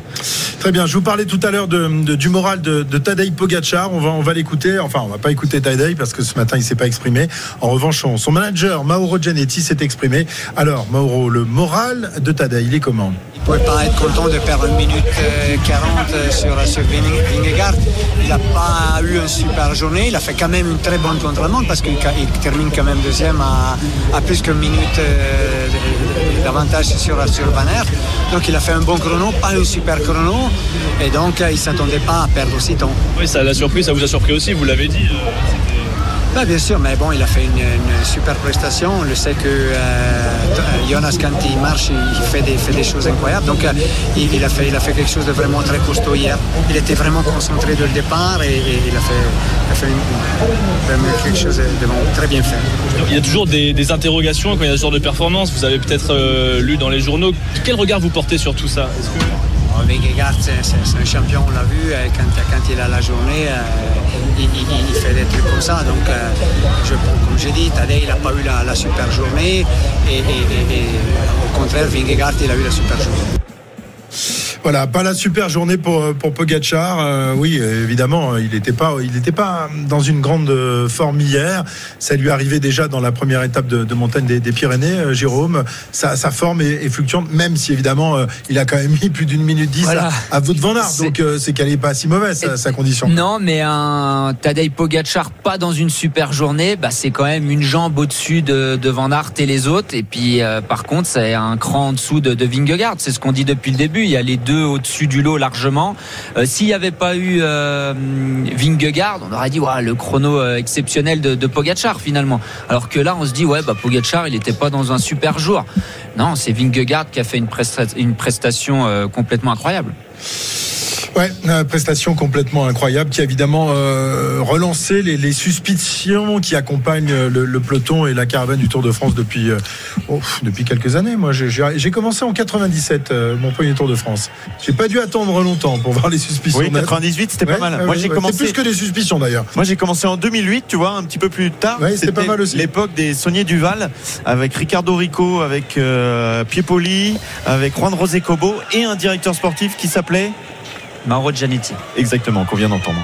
Très bien. Je vous parlais tout à l'heure du moral de, de Tadej Pogacar. On va, on va l'écouter. Enfin, on va pas écouter Tadej parce que ce matin, il s'est pas exprimé. En revanche, son, manager, Mauro Gianetti, s'est exprimé. Alors, Mauro, le moral de Tadej, il est comment? Il ne pouvait pas être content de perdre une minute 40 euh, sur, sur Vingegaard. Il n'a pas eu une super journée. Il a fait quand même une très bonne contre-la-montre parce qu'il termine quand même deuxième à, plus qu'une minute euh, d'avantage sur, sur Van Donc il a fait un bon chrono, pas un super chrono. Et donc il ne s'attendait pas à perdre aussi temps. Oui, ça l'a surpris, ça vous a surpris aussi, vous l'avez dit. Bah, bien sûr, mais bon, il a fait une, super prestation. On le sait que euh, Jonas, quand il marche, il fait des, fait des choses incroyables. Donc, euh, il, a fait, il a fait quelque chose de vraiment très costaud hier. Il était vraiment concentré dès le départ et, il a fait, quelque chose de très bien fait. Il y a toujours des, interrogations quand il y a ce genre de performance. Vous avez peut-être euh, lu dans les journaux. Quel regard vous portez sur tout ça? Vingegaard, c'est un champion, on l'a vu, quand, quand, il a la journée, il, fait des trucs comme ça. Donc, euh, je, comme j'ai dit, Tadej, il n'a pas eu la, super journée. Et, au contraire, Vingegaard, il a eu la super journée. Voilà, pas la super journée pour, pour Pogacar. Euh, oui, évidemment, il n'était pas, il n'était pas dans une grande forme hier. Ça lui arrivait déjà dans la première étape de, montagne des, Pyrénées, euh, Jérôme. Sa, forme est, fluctuante, même si évidemment, euh, il a quand même mis plus d'une minute dix à, à Wout van Aert. Donc, c'est qu'elle n'est pas si mauvaise, sa, condition. Non, mais un Tadej Pogacar pas dans une super journée, bah, c'est quand même une jambe au-dessus de, de, Van Aert et les autres. Et puis, par contre, c'est un cran en dessous de, de Vingegaard. C'est ce qu'on dit depuis le début. Il y a les deux au-dessus du lot largement. Euh, s'il n'y avait pas eu euh, Vingegaard, on aurait dit le chrono euh, exceptionnel de, Pogachar finalement. Alors que là, on se dit ouais, bah, Pogachar, il n'était pas dans un super jour. Non, c'est Vingegaard qui a fait une, une prestation complètement incroyable. Ouais, une prestation complètement incroyable qui a évidemment euh, relancé les, suspicions qui accompagnent le, peloton et la caravane du Tour de France depuis, euh, oh, depuis quelques années. Moi, j'ai commencé en 97, euh, mon premier Tour de France. J'ai pas dû attendre longtemps pour voir les suspicions. Oui, 98, c'était pas mal. Moi, j'ai commencé plus que des suspicions d'ailleurs. Moi, j'ai commencé en 2008, tu vois, un petit peu plus tard. c'était pas mal aussi. L'époque des Saunier Duval avec Ricardo Rico, avec Piepoli, avec Juan Rosé Cobo et un directeur sportif qui s'appelait Mauro Gianetti. Exactement, qu'on vient d'entendre.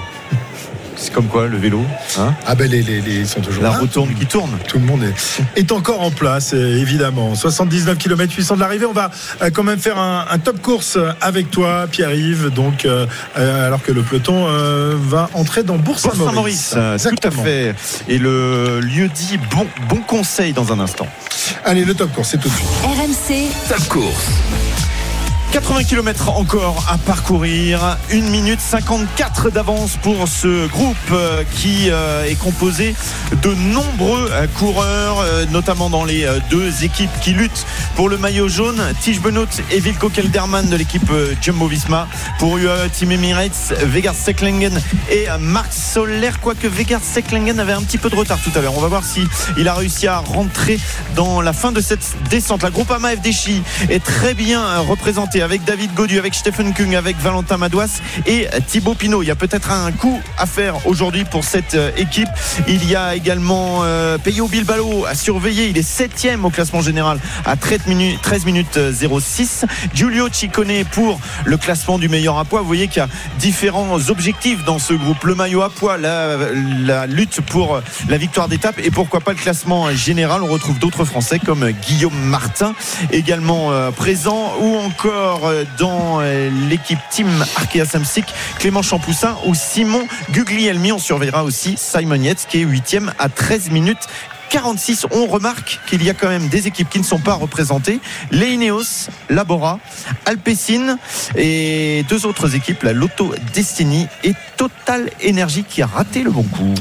C'est comme quoi le vélo hein Ah ben les, les, sont toujours La là. roue tourne qui tourne. Tout le monde est, est encore en place, évidemment. 79 km 800 de l'arrivée. On va euh, quand même faire un, top course avec toi, Pierre-Yves. Donc, euh, euh, alors que le peloton va entrer dans Bourg-Saint-Maurice. tout à fait. Et le lieu dit bon, bon conseil dans un instant. Allez, le top course, c'est tout de suite. RMC. Top course. 80 km encore à parcourir, 1 minute 54 d'avance pour ce groupe euh, qui euh, est composé de nombreux euh, coureurs, notamment dans les deux équipes qui luttent pour le maillot jaune, Tige Benoît et Vilko Kelderman de l'équipe Jumbo Visma. Pour UAE Team Emirates, Vegard Seklengen et Marc Soler, quoique Vegard Seklengen avait un petit peu de retard tout à l'heure. On va voir si il a réussi à rentrer dans la fin de cette descente. La Groupama FDCI est très bien représentée avec David Godu, avec Stephen Kung, avec Valentin Madouas et Thibaut Pinot. Il y a peut-être un coup à faire aujourd'hui pour cette euh, équipe. Il y a également euh, Peyo Bilbao à surveiller. Il est septième au classement général à 13 minutes, 13 minutes 06. Giulio Ciccone pour le classement du meilleur à poids. Vous voyez qu'il y a différents objectifs dans ce groupe. Le maillot à poids, la, lutte pour la victoire d'étape et pourquoi pas le classement général. On retrouve d'autres Français comme Guillaume Martin également euh, présent ou encore euh, dans euh, l'équipe Team Arkea Samsic, Clément Champoussin ou Simon Guglielmi. On surveillera aussi Simon Yates qui est 8 à 13 minutes 46. On remarque qu'il y a quand même des équipes qui ne sont pas représentées. Les Ineos, Labora, Alpecin et deux autres équipes, la Lotto Destiny et Total Energy qui a raté le bon coup.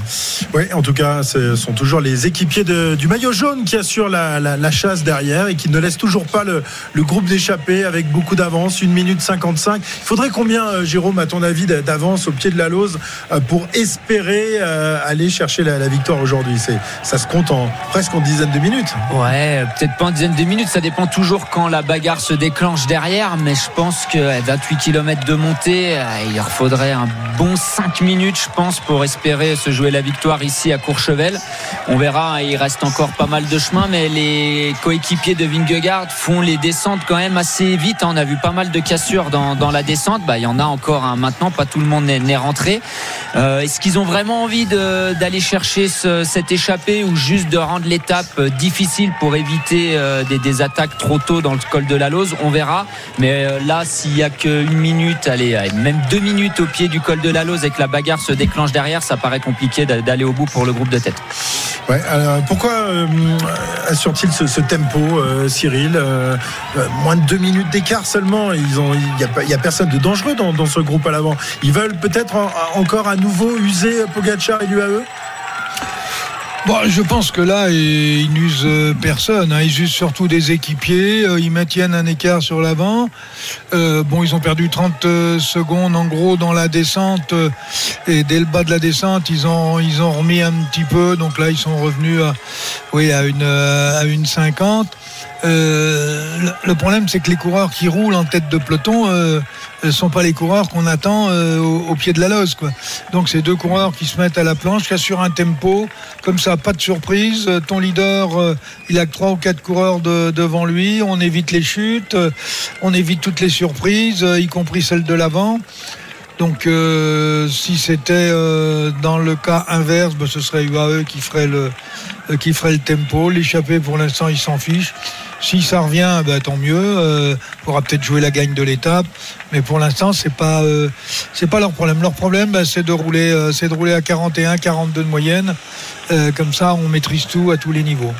Oui, en tout cas, ce sont toujours les équipiers du maillot jaune qui assurent la, chasse derrière et qui ne laissent toujours pas le, groupe d'échappés avec beaucoup d'avance, 1 minute 55. Il faudrait combien, euh, Jérôme, à ton avis, d'a- d'avance au pied de la Lose euh, pour espérer euh, aller chercher la, victoire aujourd'hui? Ça se compte presque en dizaines de minutes. Ouais, peut-être pas en dizaine de minutes, ça dépend toujours quand la bagarre se déclenche derrière, mais je pense que à 28 km de montée, euh, il leur faudrait un bon 5 minutes, je pense, pour espérer se jouer la victoire ici à Courchevel. On verra, hein, il reste encore pas mal de chemin, mais les coéquipiers de Vingegaard font les descentes quand même assez vite. On a vu pas mal de cassures dans, la descente. Bah, il y en a encore hein, maintenant, pas tout le monde n'est rentré. Euh, Est-ce qu'ils ont vraiment envie d'aller chercher ce- cette échappée ou juste de rendre l'étape euh, difficile pour éviter euh, des, attaques trop tôt dans le col de la Lose On verra. Mais euh, là, s'il y a qu'une minute, allez, même deux minutes au pied du col de la Lose et que la bagarre se déclenche derrière, ça paraît compliqué d'a- d'aller au bout pour le groupe de tête. Pourquoi euh, assure-t-il ce, tempo, Cyril Moins de deux minutes d'écart seulement? Il n'y a, personne de dangereux dans, ce groupe à l'avant. Ils veulent peut-être en- encore à nouveau user Pogacar et l'UAE? Bon, je pense que là, ils n'usent euh, personne. hein. Ils usent surtout des équipiers. euh, Ils maintiennent un écart sur l'avant. Euh, bon, ils ont perdu 30 euh, secondes en gros dans la descente. Et dès le bas de la descente, ils ont, ils ont remis un petit peu. Donc là, ils sont revenus à, oui, à, une, à une 50. Euh, le, problème, c'est que les coureurs qui roulent en tête de peloton euh, ne sont pas les coureurs qu'on attend euh, au, pied de la. Quoi. Donc, c'est deux coureurs qui se mettent à la planche, qui assurent un tempo. Comme ça, pas de surprise. Euh, Ton leader, euh, il a trois ou quatre coureurs de- devant lui. On évite les chutes, euh, on évite toutes les surprises, euh, y compris celles de l'avant. Donc, euh, si c'était euh, dans le cas inverse, ben, ce serait UAE qui ferait le, euh, qui ferait le tempo. L'échappée, pour l'instant, il s'en fiche. Si ça revient, ben, tant mieux. Euh, pourra peut-être jouer la gagne de l'étape, mais pour l'instant, c'est pas, euh, c'est pas leur problème. Leur problème, ben, c'est de rouler, euh, c'est de rouler à 41, 42 de moyenne. Euh, comme ça, on maîtrise tout à tous les niveaux.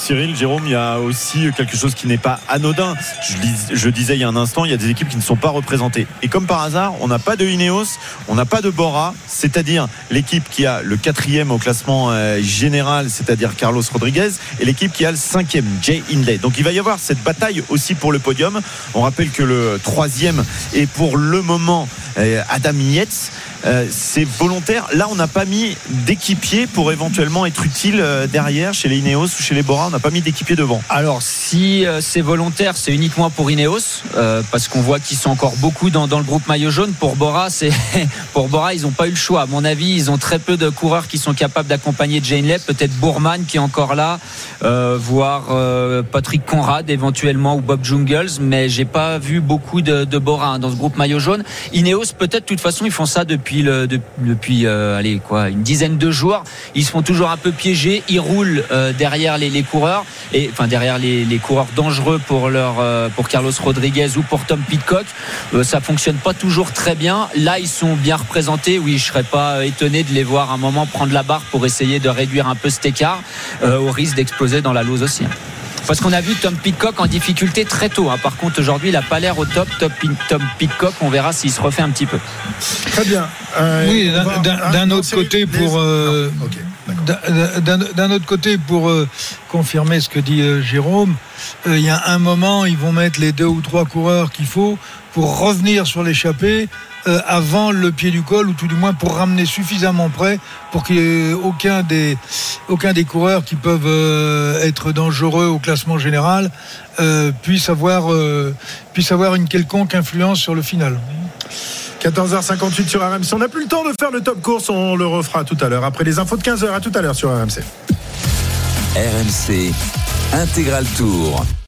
Cyril, Jérôme, il y a aussi quelque chose qui n'est pas anodin. Je, dis- je disais il y a un instant, il y a des équipes qui ne sont pas représentées. Et comme par hasard, on n'a pas de Ineos, on n'a pas de Bora, c'est-à-dire l'équipe qui a le quatrième au classement euh, général, c'est-à-dire Carlos Rodriguez, et l'équipe qui a le cinquième, Jay Hindley. Donc il va y avoir cette bataille aussi pour le podium. On rappelle que le troisième est pour le moment euh, Adam Yates. Euh, c'est volontaire. Là, on n'a pas mis d'équipier pour éventuellement être utile euh, derrière chez les Ineos ou chez les Bora. On n'a pas mis d'équipier devant. Alors si euh, c'est volontaire, c'est uniquement pour Ineos, euh, parce qu'on voit qu'ils sont encore beaucoup dans, dans le groupe maillot jaune. Pour Bora, c'est pour Bora, ils n'ont pas eu le choix. À mon avis, ils ont très peu de coureurs qui sont capables d'accompagner Jane Lep. Peut-être Bourman qui est encore là, euh, voire Patrick Conrad éventuellement ou Bob Jungles, mais j'ai pas vu beaucoup de, de Bora hein, dans ce groupe maillot jaune. Ineos, peut-être, de toute façon, ils font ça depuis depuis euh, une dizaine de jours. Ils se font toujours un peu piéger. Ils roulent euh, derrière les, coureurs enfin derrière les, coureurs dangereux euh, pour Carlos Rodriguez ou pour Tom Pitcock. Ça fonctionne pas toujours très bien. Là, ils sont bien représentés. Oui, je serais pas étonné de les voir un moment prendre la barre pour essayer de réduire un peu cet écart, au risque d'exploser dans la lose aussi. Parce qu'on a vu Tom Pitcock en difficulté très tôt. hein. Par contre, aujourd'hui, il n'a pas l'air au top. Top Pin- Tom Pitcock, on verra s'il se refait un petit peu. Très bien. Euh, Oui, d'un- autre côté, les- pour euh. D'un- autre côté, pour euh, confirmer ce que dit euh, Jérôme, euh, il y a un moment, ils vont mettre les deux ou trois coureurs qu'il faut pour revenir sur l'échappée avant le pied du col, ou tout du moins pour ramener suffisamment près pour qu'il aucun des, aucun des coureurs qui peuvent être dangereux au classement général puisse, puisse avoir une quelconque influence sur le final. 14h58 sur RMC. On n'a plus le temps de faire le top course. On le refera tout à l'heure. Après les infos de 15h. À tout à l'heure sur RMC. RMC Intégral Tour.